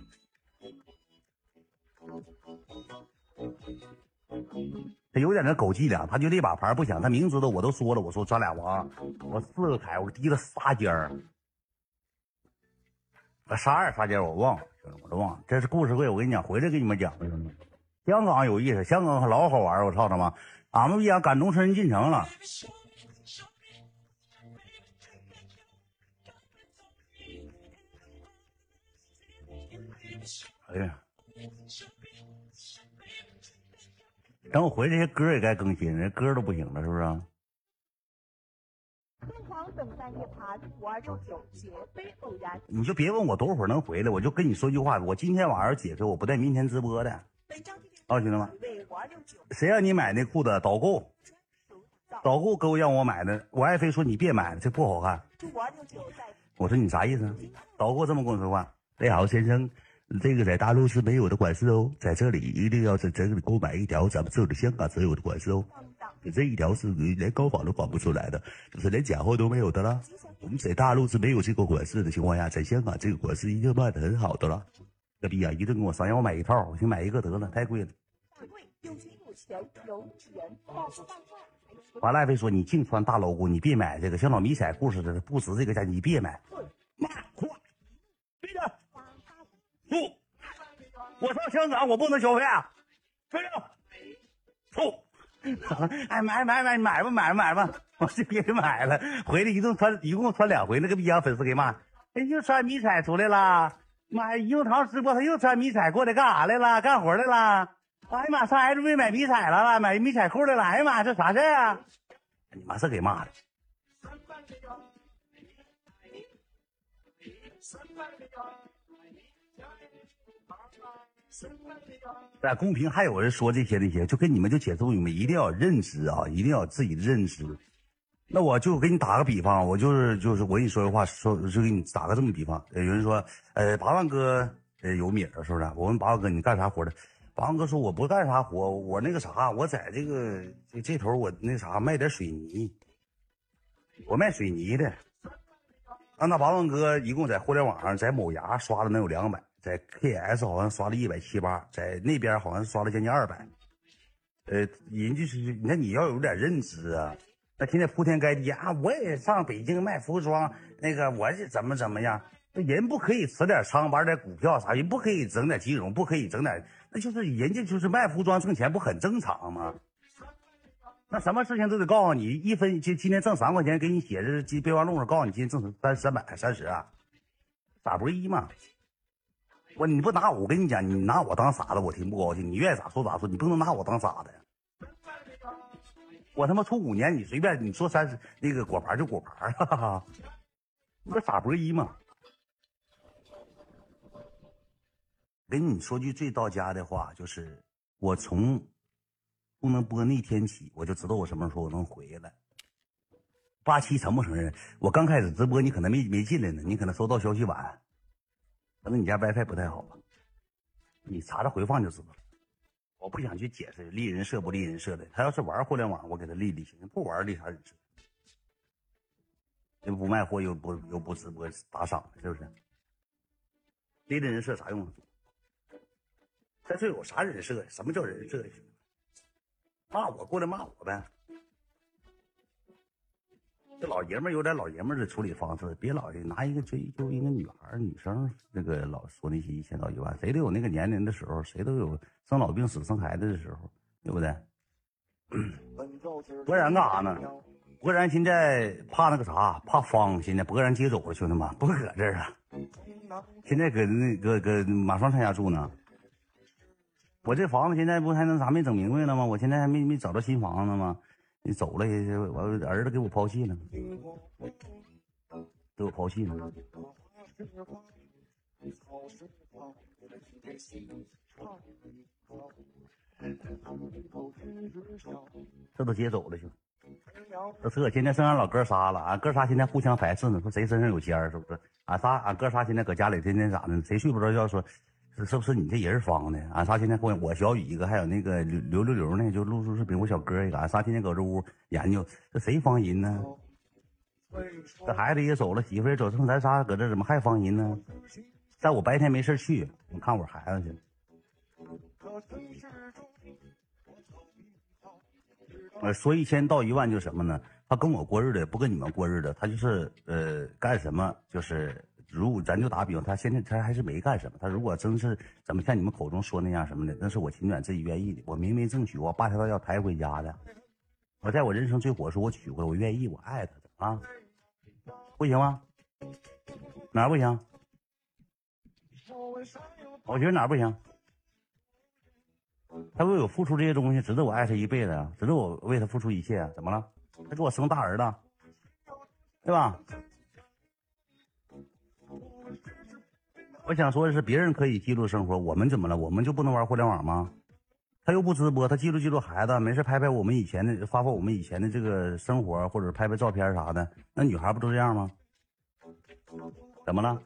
他有点那狗伎俩，他就这把牌不想，他明知道我都说了，我说咱俩王，我四个牌，我提了仨尖儿，仨二仨尖我忘了，兄弟我都忘了。这是故事会，我跟你讲，回来给你们讲。香港有意思，香港老好玩我操他妈！俺们呀，赶农村人进城了。哎呀，等我回这些歌也该更新，人歌都不行了，是不是？疯狂等待夜盘五二六九绝非偶然。你就别问我多会儿能回来，我就跟你说句话，我今天晚上解释，我不带明天直播的。本张今天好，兄弟们，谁让你买那裤子导购？导购给我让我买的，我爱妃说你别买了，这不好看。我说你啥意思啊？导购这么跟我说话。你好，先生，这个在大陆是没有的款式哦，在这里一定要在这里购买一条咱们这里香港才有的款式哦。这一条是连高仿都仿不出来的，就是连假货都没有的啦。我们在大陆是没有这个款式的情况下，在香港这个款式一定卖的很好的了。这逼呀，一顿跟我商量，我买一套，我寻思买一个得了，太贵了。完了，爱妃说你净穿大 logo，你别买这个，像老迷彩裤似的，不值这个价，你别买。妈，快，闭着，不，我上香港我不能消费啊，闭着，不。哎，买买买买吧买吧买吧，我就给买了。回来一顿穿一共穿两回，那个逼让粉丝给骂。哎，又穿迷彩出来了。妈呀，樱桃直播他又穿迷彩过来干啥来了？干活来了。哎呀妈，上 LV 买迷彩来了，买迷彩裤来了。哎呀妈，这啥事啊？你妈是给骂的。在公屏还有人说这些那些，就跟你们就解释你们一定要认知啊，一定要有自己的认知。那我就给你打个比方，我就是就是我跟你说句话，说就给你打个这么比方。有人说，呃，八万哥呃有米儿是不是？我问八万哥你干啥活的？八万哥说我不干啥活，我那个啥，我在这个这这头我那啥卖点水泥，我卖水泥的。啊，那八万哥一共在互联网上，在某牙刷了能有两百，在 KS 好像刷了一百七八，在那边好像刷了将近二百。呃，人就是你看你要有点认知啊，那天天铺天盖地啊，我也上北京卖服装，那个我是怎么怎么样，人不可以持点仓玩点股票啥，人不可以整点金融，不可以整点，那就是人家就是卖服装挣钱不很正常吗？那什么事情都得告诉你，一分今今天挣三块钱，给你写着备忘录上告诉你今天挣三三百三十啊，傻不一嘛。我你不拿我，跟你讲，你拿我当傻子，我挺不高兴。你愿意咋说咋说，你不能拿我当傻子。我他妈处五年，你随便你说三十那个果盘就果盘，哈哈哈，你不傻波一吗？跟你说句最到家的话，就是我从不能播那天起，我就知道我什么时候能回来。八七承不承认？我刚开始直播，你可能没没进来呢，你可能收到消息晚，可能你家 WiFi 不太好吧？你查查回放就知道了。我不想去解释立人设不立人设的，他要是玩互联网，我给他立立行；不玩立啥人设？又不卖货，又不又不直播打赏，是不是？立的人设啥用？在这有啥人设？什么叫人设？骂我过来骂我呗。这老爷们儿有点老爷们儿的处理方式，别老拿一个追究一个女孩、女生那个老说那些一千到一万，谁都有那个年龄的时候，谁都有生老病死、生孩子的时候，对不对？博然干啥呢？博然现在怕那个啥，怕方，现在博然接走了，兄弟们，不搁这儿啊，现在搁那搁搁马双他家住呢。我这房子现在不还能啥没整明白了吗？我现在还没没找到新房子吗？你走了也是，我儿子给我抛弃了，给我抛弃了。这都接走了，兄。这这现在剩俺老哥仨了，俺哥仨现在互相排斥呢，说谁身上有尖儿，是不是？俺仨俺哥仨现在搁家里天天咋的？谁睡不着觉说，是是不是你这人方的？俺仨现在我我小雨一个，还有那个刘刘刘刘呢，就录录视频，我小哥一个，俺仨天天搁这屋研究，这谁方人呢？这孩子也走了，媳妇也走，剩咱仨搁这怎么还方人呢？在我白天没事去，我看会孩子去。呃，说一千道一万就什么呢？他跟我过日子，不跟你们过日子，他就是呃干什么就是如果咱就打比方，他现在他还是没干什么。他如果真是怎么像你们口中说那样什么的，那是我情愿自己愿意的。我明媒正娶，我八条道要抬回家的。我在我人生最火的时候，我娶回来，我愿意，我爱他的啊，不行吗？哪不行？我觉得哪不行？他为我付出这些东西，值得我爱他一辈子啊，值得我为他付出一切啊？怎么了？他给我生大儿子，对吧？我想说的是，别人可以记录生活，我们怎么了？我们就不能玩互联网吗？他又不直播，他记录记录孩子，没事拍拍我们以前的，发发我们以前的这个生活，或者拍拍照片啥的。那女孩不都这样吗？怎么了？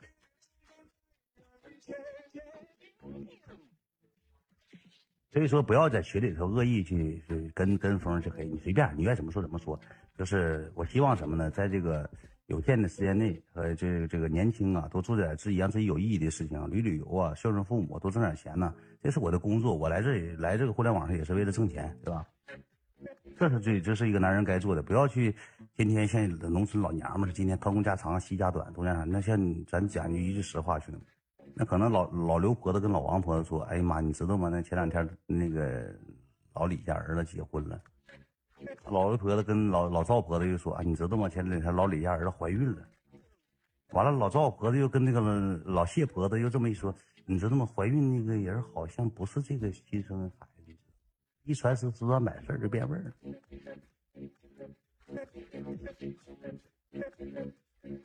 所以说，不要在群里头恶意去去跟跟风去黑你，随便你愿怎么说怎么说。就是我希望什么呢？在这个有限的时间内，呃，这个这个年轻啊，都做点自己让自己有意义的事情，旅旅游啊，孝顺父母，多挣点钱呢。这是我的工作，我来这里来这个互联网上也是为了挣钱，对吧？这是最这是一个男人该做的，不要去天天像农村老娘们儿，今天偷工家长，西家短，东家长。那像咱讲句一句实话，兄弟们。那可能老老刘婆子跟老王婆子说：“哎呀妈，你知道吗？那前两天那个老李家儿子结婚了。”老刘婆子跟老老赵婆子又说：“啊，你知道吗？前两天老李家儿子怀孕了。”完了，老赵婆子又跟那个老谢婆子又这么一说：“你知道吗？怀孕那个人好像不是这个亲生的孩子，一传十，十传百，事儿就变味儿了。”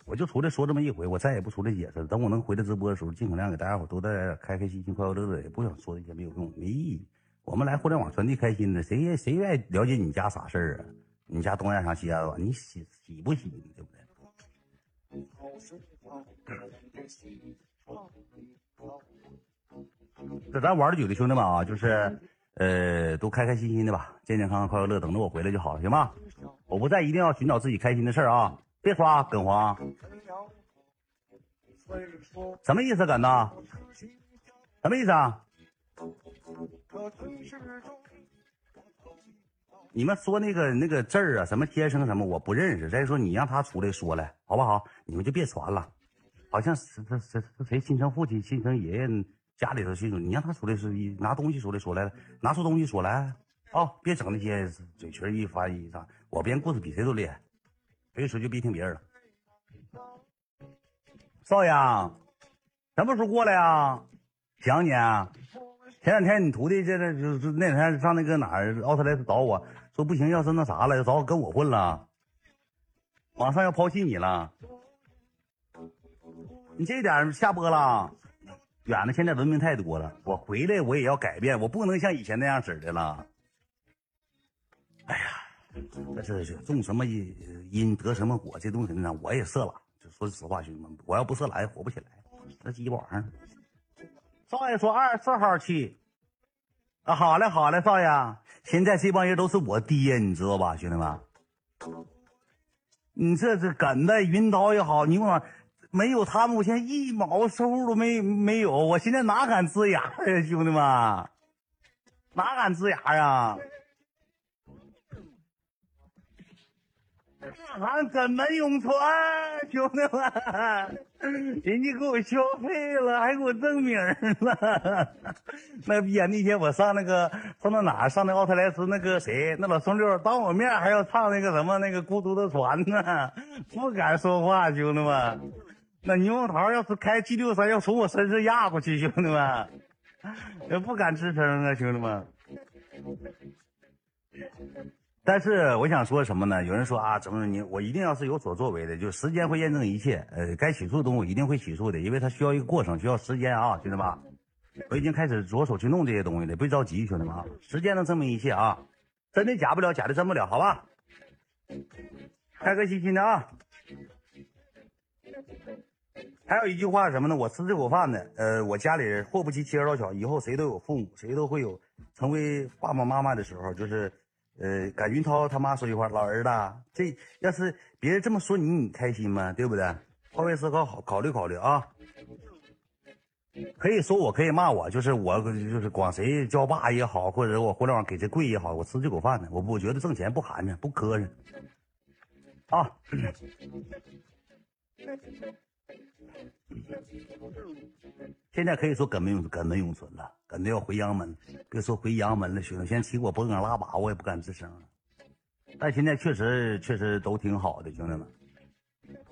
我就出来说这么一回，我再也不出来解释了。等我能回来直播的时候，尽可能给大家伙都在开开心心、快快乐乐，也不想说这些没有用、没意义。我们来互联网传递开心的，谁谁愿意了解你家啥事儿啊？你家东家长西家短，你喜喜不喜？对不对？这咱玩的久的兄弟们啊，就是呃，都开开心心的吧，健健康康、快快乐，等着我回来就好了，行吗？我不在，一定要寻找自己开心的事儿啊。别刷耿黄，什么意思？耿子？什么意思啊？你们说那个那个字儿啊，什么天生什么，我不认识。再说你让他出来说来，好不好？你们就别传了，好像是是是是谁亲生父亲、亲生爷爷家里头亲生，你让他出来是拿东西出来说来了，拿出东西说来啊！别整那些嘴唇一翻一啥，我编故事比谁都厉害。别说就别听别人了。少爷，什么时候过来呀？想你。前两天你徒弟这这就是那两天上那个哪儿奥特莱斯找我说不行，要是那啥了，要找我跟我混了，马上要抛弃你了。你这点下播了，远的现在文明太多了。我回来我也要改变，我不能像以前那样式的了。哎呀。那这是种什么因得什么果，这东西呢，我也色了。就说实话，兄弟们，我要不色懒，也火不起来。那鸡巴玩意儿，少爷说二十四号去。啊，好嘞，好嘞，少爷。现在这帮人都是我爹，你知道吧，兄弟们？你这是梗的云刀也好，你我没有他们，我现在一毛收入都没没有，我现在哪敢呲牙呀，兄弟们？哪敢呲牙呀？俺根本用船，兄弟们，人家给我消费了，还给我证名了。那逼呀！那天我上那个上那哪上那奥特莱斯那个谁那老孙六当我面还要唱那个什么那个孤独的船呢，不敢说话，兄弟们。那猕猴桃要是开 G 六三要从我身上压过去，兄弟们，也不敢吱声啊，兄弟们。但是我想说什么呢？有人说啊，怎么怎么你我一定要是有所作为的，就时间会验证一切。呃，该起诉的东西我一定会起诉的，因为它需要一个过程，需要时间啊，兄弟们。我已经开始着手去弄这些东西了，别着急，兄弟们啊，时间能证明一切啊，真的假不了，假的真不了，好吧？开开心心的啊。还有一句话什么呢？我吃这口饭的，呃，我家里人祸不及妻儿老小，以后谁都有父母，谁都会有成为爸爸妈妈的时候，就是。呃，赶云涛他妈说句话，老儿子，这要是别人这么说你，你开心吗？对不对？换位思考，好考虑考虑啊。可以说我，可以骂我，就是我，就是管谁叫爸也好，或者我互联网给谁跪也好，我吃这口饭呢，我不，我觉得挣钱不寒碜，不磕碜啊。现在可以说根本永根本永存了，肯定要回阳门。别说回阳门了，兄弟，现在起我脖梗拉粑，我也不敢吱声。但现在确实确实都挺好的，兄弟们。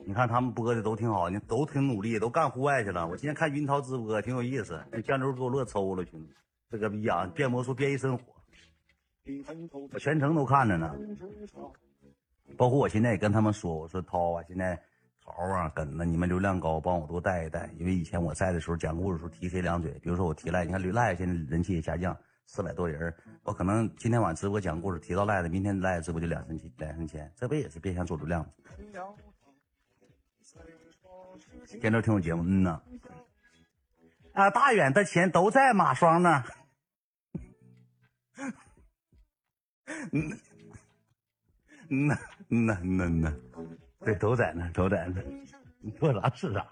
你看他们播的都挺好，你都挺努力，都干户外去了。我今天看云涛直播，挺有意思。那酱油给我乐抽了，兄弟，这个逼啊，变魔术变一身火，我全程都看着呢。包括我现在也跟他们说，我说涛啊，现在。桃啊，梗子，你们流量高，帮我多带一带。因为以前我在的时候讲故事的时候提谁两嘴，比如说我提赖，你看刘赖现在人气也下降，四百多人。我可能今天晚上直播讲故事提到赖的，明天赖直播就两三千，两三千，这不也是变相做流量吗？天都听我节目，嗯呐。啊，大远的钱都在马双那。嗯，嗯呐，嗯呐，嗯呐。对，都在那，都在那，你做啥是啥。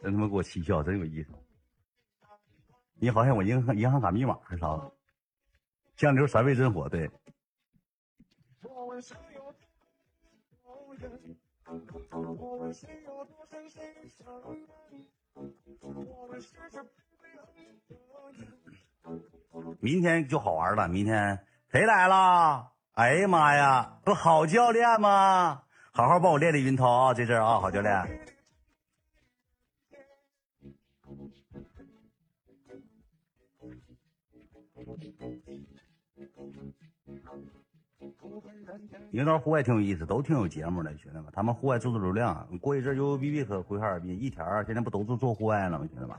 真他妈给我气笑，真有意思。你好像我银行银行卡密码是啥？江流三味真火，对。明天就好玩了，明天谁来了？哎呀妈呀，不好教练吗？好好帮我练练云涛啊，这阵啊，好教练。云涛户外挺有意思，都挺有节目的，兄弟们。他们户外做做流量，过一阵悠悠逼逼可回哈尔滨，一条现在不都是做户外了吗，兄弟们？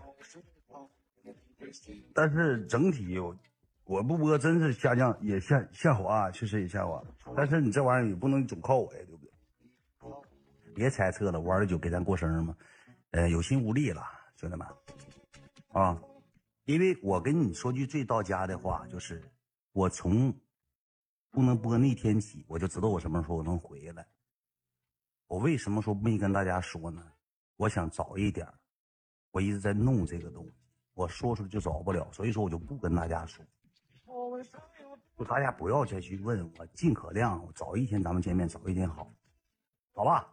但是整体。我我不播真是下降，也下下滑，确实也下滑。但是你这玩意儿也不能总靠我呀，对不对？别猜测了，玩了就给咱过生日嘛。呃，有心无力了，兄弟们啊！因为我跟你说句最到家的话，就是我从不能播那天起，我就知道我什么时候能回来。我为什么说没跟大家说呢？我想早一点，我一直在弄这个东西，我说出来就早不了，所以说我就不跟大家说。就大家不要再去问我，尽可量早一天咱们见面，早一天好，好吧？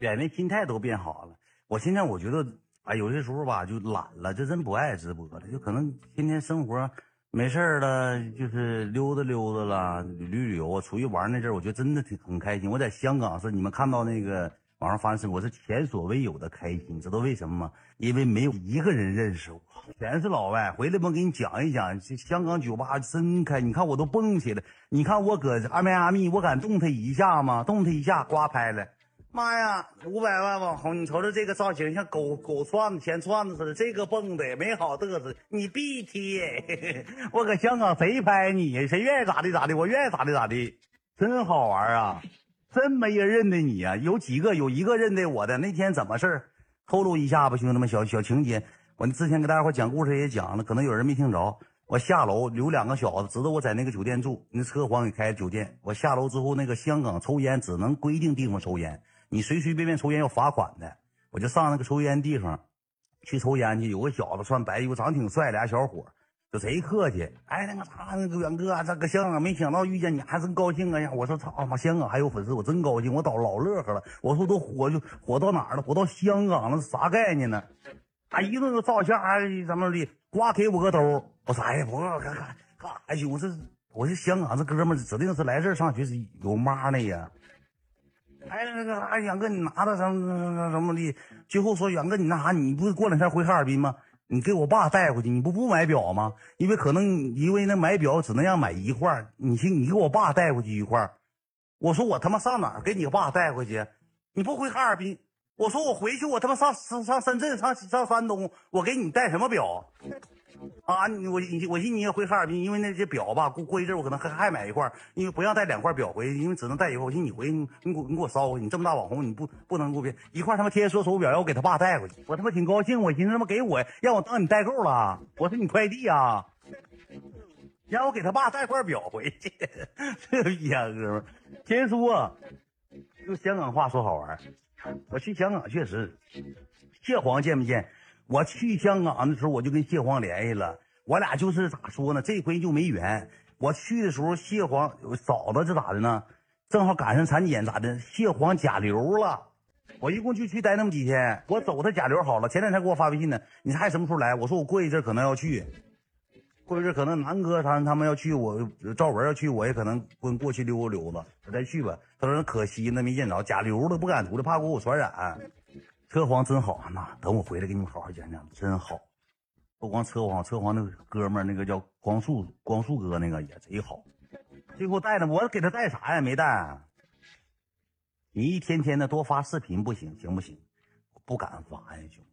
演员心态都变好了。我现在我觉得，哎，有些时候吧就懒了，这真不爱直播了，就可能天天生活没事了，就是溜达溜达了，旅旅游，出去玩那阵，我觉得真的挺很开心。我在香港是你们看到那个网上发生，我是前所未有的开心，知道为什么吗？因为没有一个人认识我。全是老外回来，我给你讲一讲，这香港酒吧真开。你看我都蹦起来，你看我搁阿迈阿密，我敢动他一下吗？动他一下，刮拍了。妈呀，五百万网红，你瞅瞅这个造型，像狗狗串子、钱串子似的。这个蹦的也没好嘚瑟，你必贴。我搁香港谁拍你呀？谁愿意咋地咋地，我愿意咋地咋地。真好玩啊！真没人认得你啊？有几个？有一个认得我的。那天怎么事儿透露一下吧，兄弟们，小小情节。我之前给大家伙讲故事也讲了，可能有人没听着。我下楼留两个小子，知道我在那个酒店住，那车黄给开酒店。我下楼之后，那个香港抽烟只能规定地方抽烟，你随随便便抽烟要罚款的。我就上那个抽烟地方去抽烟去，有个小子穿白衣服，长得挺帅，俩小伙就贼客气。哎，那个啥，那个远哥啊，这个香港没想到遇见你，还真高兴啊呀！我说操妈，香港还有粉丝，我真高兴，我倒老乐呵了。我说都火就火到哪儿了？火到香港了，啥概念呢？啊，一顿就照相，哎，怎么的？呱给我个兜，我说哎呀，不干干干啥去？我这我这香港这哥们指定是来这儿上学是有妈的呀。哎，那个啥，远哥，你拿着什么什么什么的？最后说，远哥，你那啥，你不是过两天回哈尔滨吗？你给我爸带回去，你不不买表吗？因为可能因为那买表只能让买一块儿，你去你给我爸带回去一块。我说我他妈上哪儿给你爸带回去？你不回哈尔滨？我说我回去，我他妈上上上深圳，上上山东，我给你带什么表？啊，你我你我寻你也回哈尔滨，因为那些表吧，过过一阵我可能还还买一块，因为不让带两块表回去，因为只能带一块。我寻你回去，你给我你给我捎回去，你这么大网红，你不不能给我一块他妈天天说手表，让我给他爸带回去，我他妈挺高兴，我寻思他妈给我让我当你代购了，我是你快递啊，让我给他爸带块表回去，这逼呀哥们，天叔啊，用香港话说好玩，我去香港确实，蟹黄见没见？我去香港的时候，我就跟蟹黄联系了，我俩就是咋说呢？这回就没缘。我去的时候，蟹黄嫂子是咋的呢？正好赶上产检，咋的？蟹黄甲流了。我一共就去待那么几天，我走他甲流好了。前两天给我发微信呢，你还什么时候来？我说我过一阵可能要去，过一阵可能南哥他他们要去，我赵文要去，我也可能过过去溜达溜达，我再去吧。他说可惜那，没见着甲流都，不敢出来，怕给我传染。车皇真好，那等我回来给你们好好讲讲，真好。不光车皇，车皇那个哥们儿，那个叫光速光速哥，那个也贼好。最后带的我给他带啥呀？没带。你一天天的多发视频不行，行不行？不敢发呀，兄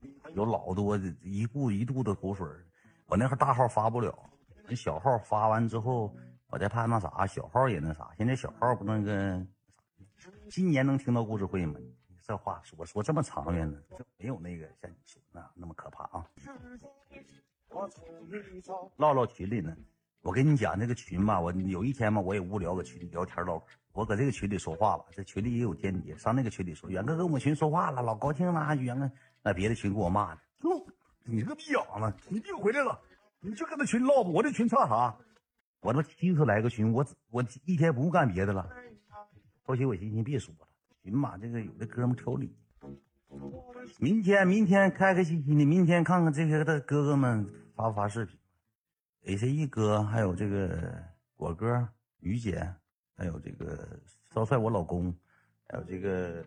弟，有老多一肚一肚子口水我那号大号发不了，那小号发完之后，我再怕那啥，小号也那啥。现在小号不那个，今年能听到故事会吗？这话说说这么长远呢，这没有那个像你说那那么可怕啊。唠唠群里呢，我跟你讲这个群吧，我有一天嘛，我也无聊，搁群里聊天唠嗑，我搁这个群里说话吧，这群里也有间谍，上那个群里说，远哥跟我们群说话了，老高兴了，远哥，那别的群给我骂呢，哟，你这个逼养子，你别回来了，你就跟那群唠吧，我这群差啥？我他妈七十来个群，我我一天不用干别的了，后期我寻思别说了，群嘛，这个有的哥们挑理。明天，明天开开心心的，明天看看这些的哥哥们发不发视频。H E 哥，还有这个果哥、于姐，还有这个骚帅我老公，还有这个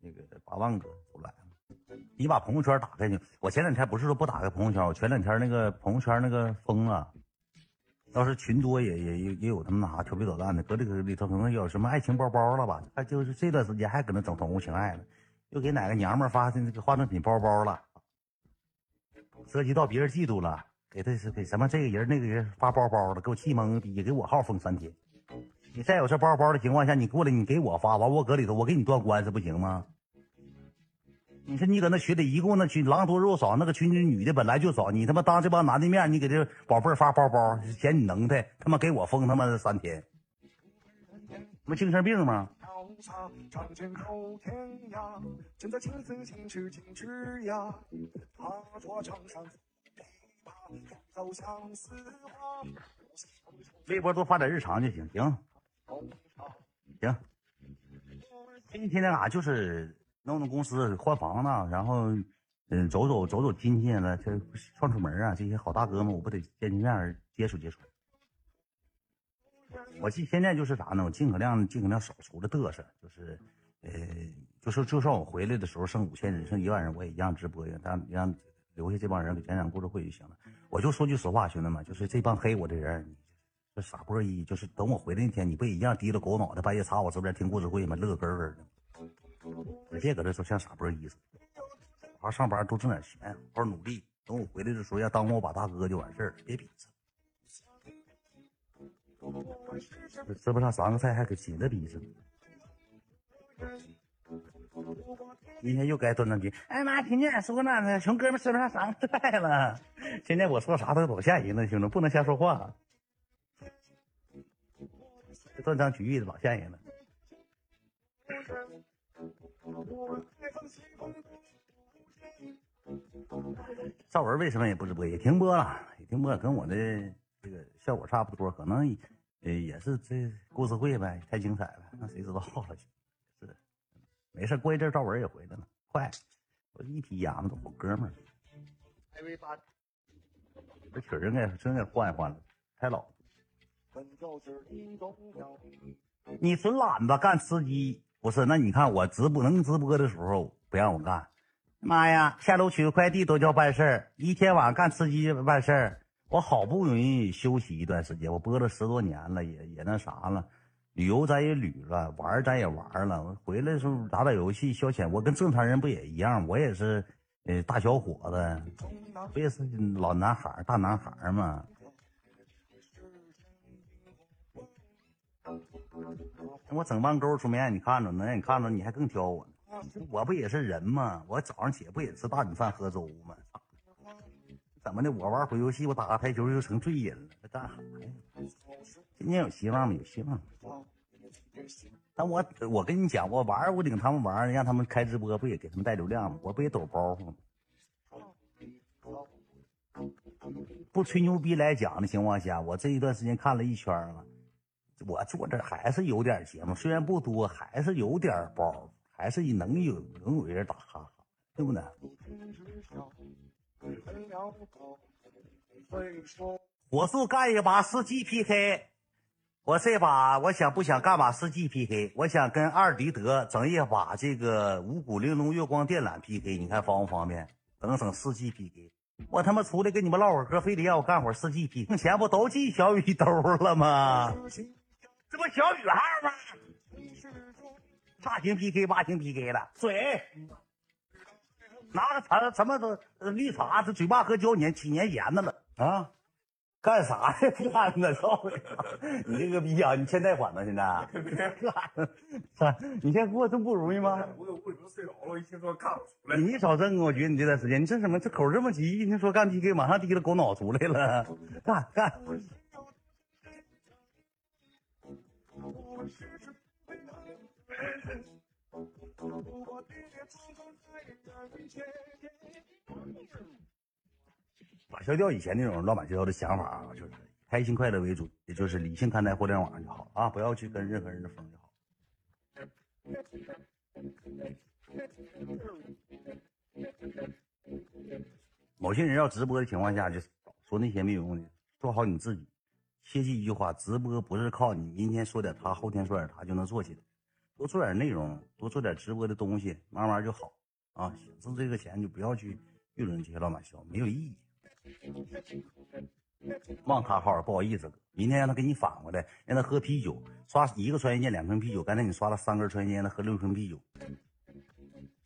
那个八万哥都来。你把朋友圈打开去。我前两天不是说不打开朋友圈，我前两天那个朋友圈那个封了。要是群多也也也也有他们那啥调皮捣蛋的，搁这个里头可能有什么爱情包包了吧？还就是这段时间还搁那整同情爱呢。又给哪个娘们发的那个化妆品包包了，涉及到别人嫉妒了，给他是给什么这个人那个人发包包了，给我气懵逼，给我号封三天。你再有这包包的情况下，你过来你给我发，完我搁里头我给你断官司不行吗？你说你搁那群里一共那群狼多肉少，那个群里女的本来就少，你他妈当这帮男的面，你给这宝贝儿发包包，嫌你能耐，他妈给我封他妈三天，不精神病吗？微博多发点日常就行，行，行。今天那啥就是弄弄公司换房子，然后嗯走走走走亲戚了，这串串门啊，这些好大哥们我不得见见面接触接触。我现现在就是啥呢？我尽可量尽可量少出来嘚瑟，就是，呃，就是就算我回来的时候剩五千人，剩一万人，我也一样直播，让让留下这帮人给讲讲故事会就行了。我就说句实话，兄弟们，就是这帮黑我的人，这傻波一，就是等我回来那天，你不也一样低着狗脑袋半夜插我直播间听故事会吗？乐咯咯的，你别搁这说像傻波一似的，好好上班多挣点钱，好好努力。等我回来的时候，要当我把大哥就完事儿了，别比着。吃不上三个菜，还给紧着逼着。明天又该断断局。哎妈，听见说呢，熊哥们吃不上三个菜了。现在我说啥都老吓人了，兄弟，不能瞎说话。这断章取义的老吓人了。赵文为什么也不直播？也停播了，也停。听播跟我的这个效果差不多，可能呃也是这故事会呗，太精彩了，那谁知道了？是，没事，过一阵赵文也回来了，快，我一提丫们都好哥们儿。这曲儿应该真该换一换了，太老。你纯懒子干吃鸡不是？那你看我直播能直播的时候不让我干，妈呀，下楼取个快递都叫办事儿，一天晚上干吃鸡办事儿。我好不容易休息一段时间，我播了十多年了，也也那啥了，旅游咱也旅了，玩咱也玩了。我回来的时候打打游戏消遣，我跟正常人不也一样？我也是，呃，大小伙子，不也是老男孩、大男孩儿我整半沟出没让你看着呢，让你看着你还更挑我呢。我不也是人吗？我早上起不也吃大米饭喝粥吗？怎么的？我玩会游戏，我打个台球就成醉人了，干啥呀？今年有希望吗？有希望。但我我跟你讲，我玩我领他们玩，让他们开直播，不也给他们带流量吗？我不也抖包袱吗？不吹牛逼来讲的情况下，我这一段时间看了一圈了，我坐这还是有点节目，虽然不多，还是有点包，还是能有能有人打哈哈，对不对？火速干一把世纪 PK，我这把我想不想干把世纪 PK？我想跟二迪德整一把这个五谷玲珑月光电缆 PK，你看方不方便？整整世纪 PK，我他妈出来跟你们唠会儿嗑，非得让我干会儿世纪 PK，挣钱不都进小雨兜了吗？这不小雨号吗？大型 PK 八型 PK 了，水。拿个茶什么都绿茶，这嘴巴和胶粘七年闲的了啊！干啥呀？干呢？操你这个逼啊！你欠贷款呢？现在？你现在过这么不容易吗？我都不能睡着了，一听说干不出来。你没少挣啊！我觉得你这段时间，你这什么？这口这么急，一听说干 PK，马上提了狗脑出来了，干干！马小调以前那种老马小调的想法啊，就是开心快乐为主，也就是理性看待互联网就好啊，不要去跟任何人的风就好。某些人要直播的情况下，就说那些没有用的，做好你自己。切记一句话：直播不是靠你明天说点他，后天说点他就能做起来。多做点内容，多做点直播的东西，慢慢就好啊。挣这个钱就不要去议论这些老马笑，没有意义。忘卡号了，不好意思，明天让他给你返回来，让他喝啤酒，刷一个穿云箭两瓶啤酒。刚才你刷了三根穿云箭，他喝六瓶啤酒。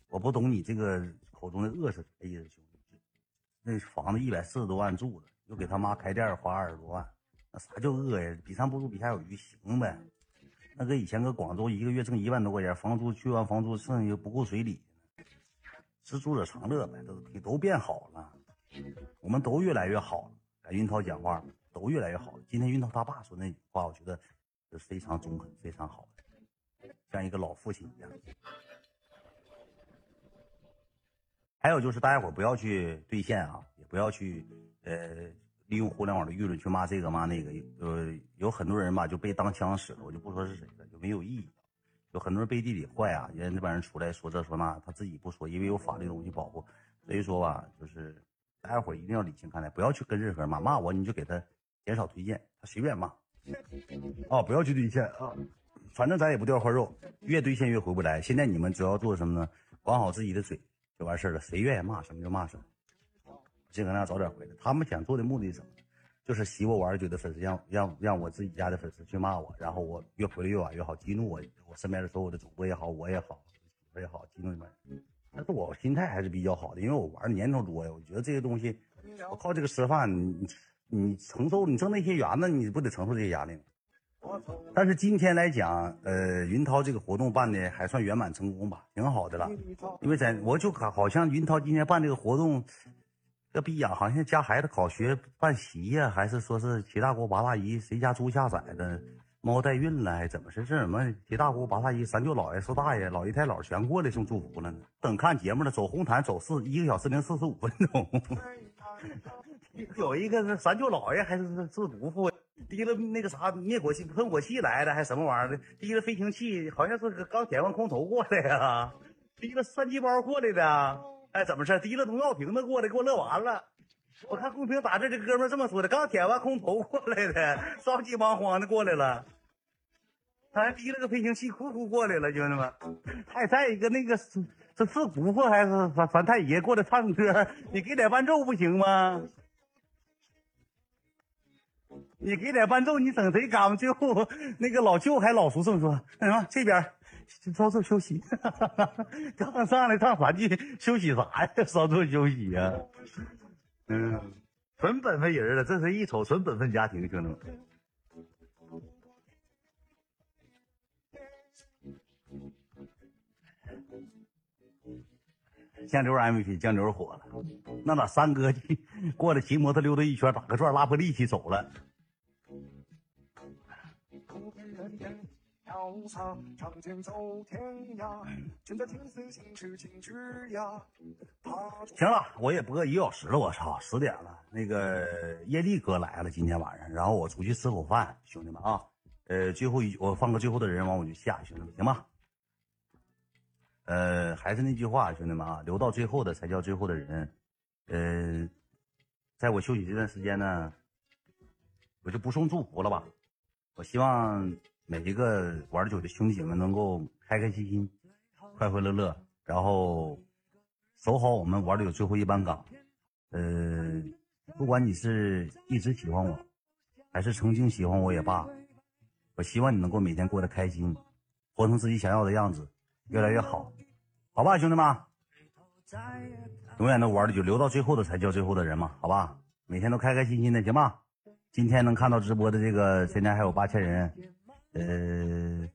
我不懂你这个口中的饿是啥意思，兄弟。那房子一百四十多万住的，又给他妈开店花二十多万，啥叫饿呀？比上不足，比下有余，行呗。那搁以前搁广州一个月挣一万多块钱，房租去完房租，剩下不够水理。知足者常乐呗，都都变好了，我们都越来越好了。赶云涛讲话，都越来越好。今天云涛他爸说那句话，我觉得是非常中肯、非常好的，像一个老父亲一样。还有就是大家伙不要去兑现啊，也不要去呃。利用互联网的舆论去骂这个骂那个，呃，有很多人吧就被当枪使了，我就不说是谁了，就没有意义。有很多人背地里坏啊，人家那帮人出来说这说那，他自己不说，因为有法律东西保护。所以说吧，就是大家伙一定要理性看待，不要去跟任何人骂，骂我你就给他减少推荐，他随便骂。啊，不要去兑现啊，反正咱也不掉块肉，越兑现越回不来。现在你们只要做什么呢？管好自己的嘴就完事了，谁愿意骂什么就骂什么。尽可能早点回来。他们想做的目的是什么？就是洗我玩儿的粉丝，让让让我自己家的粉丝去骂我，然后我越回来越晚越好，激怒我我身边的所有的主播也好，我也好，我也好，激怒你们。但是我心态还是比较好的，因为我玩的年头多呀。我觉得这些东西，我靠这个吃饭，你你承受，你挣那些元子，你不得承受这些压力吗？但是今天来讲，呃，云涛这个活动办的还算圆满成功吧，挺好的了。因为在我就好好像云涛今天办这个活动。这逼养好像家孩子考学办席呀，还是说是七大姑八大姨谁家猪下崽的猫代孕了，还怎么是这什么七大姑八大姨三舅姥爷四大爷老姨太姥全过来送祝福了呢？等看节目了，走红毯走四一个小时零四十五分钟，有一个是三舅姥爷还是是是姑父，提了那个啥灭火器、喷火器来的，还什么玩意儿的？提了飞行器，好像是个刚舔完空投过来呀、提了三级包过来的，哎，怎么事？提了农药瓶子过来，给我乐完了。我看公屏打字，这哥们这么说的：刚舔完空投过来的，着急忙慌的过来了。他还提了个飞行器，呼呼过来了，兄弟们。还再一个那个是是是姑父还是三三太爷过来唱歌？你给点伴奏不行吗？你给点伴奏，你整谁干嘛？最后那个老舅还老叔这么说：“哎呀，这边稍作休息。”刚上来唱三句，休息啥呀？稍作休息呀、嗯，纯本分人了，这是一瞅纯本分家庭，兄弟们。酱溜 MVP，酱溜火了，那咋三哥去过来骑摩托溜达一圈，打个转，拉破力气走了。潇洒，仗剑走天涯。现在天色晴时晴之呀，行了，我也播一个小时了，我操，十点了。那个叶丽哥来了，今天晚上，然后我出去吃口饭，兄弟们啊，呃，最后一我放个最后的人，完我就下，兄弟们，行吧？呃，还是那句话，兄弟们啊，留到最后的才叫最后的人。呃，在我休息这段时间呢，我就不送祝福了吧。我希望每一个玩酒的兄弟姐妹能够开开心心、快快乐乐，然后守好我们玩酒最后一班岗。呃，不管你是一直喜欢我，还是曾经喜欢我也罢，我希望你能够每天过得开心，活成自己想要的样子，越来越好，好吧，兄弟们？永远都玩的久，留到最后的才叫最后的人嘛，好吧？每天都开开心心的，行吧？今天能看到直播的这个，现在还有八千人，呃，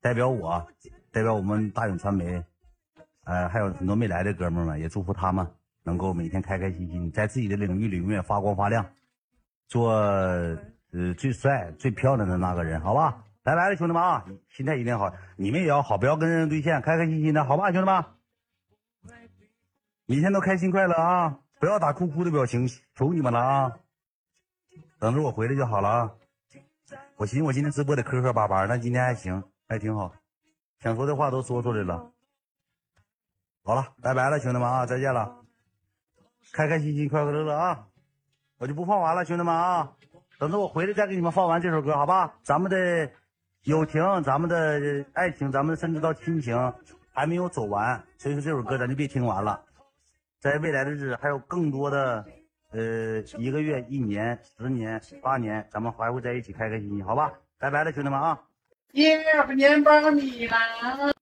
代表我，代表我们大永传媒，呃，还有很多没来的哥们儿们，也祝福他们能够每天开开心心，在自己的领域里永远发光发亮，做呃最帅、最漂亮的那个人，好吧？拜拜了，兄弟们啊，心态一定好，你们也要好，不要跟人对线，开开心心的，好吧，兄弟们？每天都开心快乐啊！不要打哭哭的表情，求你们了啊！等着我回来就好了啊！我寻思我今天直播得磕磕巴巴，但今天还行，还挺好，想说的话都说出来了。好了，拜拜了，兄弟们啊，再见了，开开心心，快快乐乐啊！我就不放完了，兄弟们啊，等着我回来再给你们放完这首歌，好吧？咱们的友情，咱们的爱情，咱们甚至到亲情还没有走完，所以说这首歌咱就别听完了。在未来的日子，还有更多的，呃，一个月、一年、十年、八年，咱们还会在一起开开心心，好吧？拜拜了，兄弟们啊！耶，年包你了！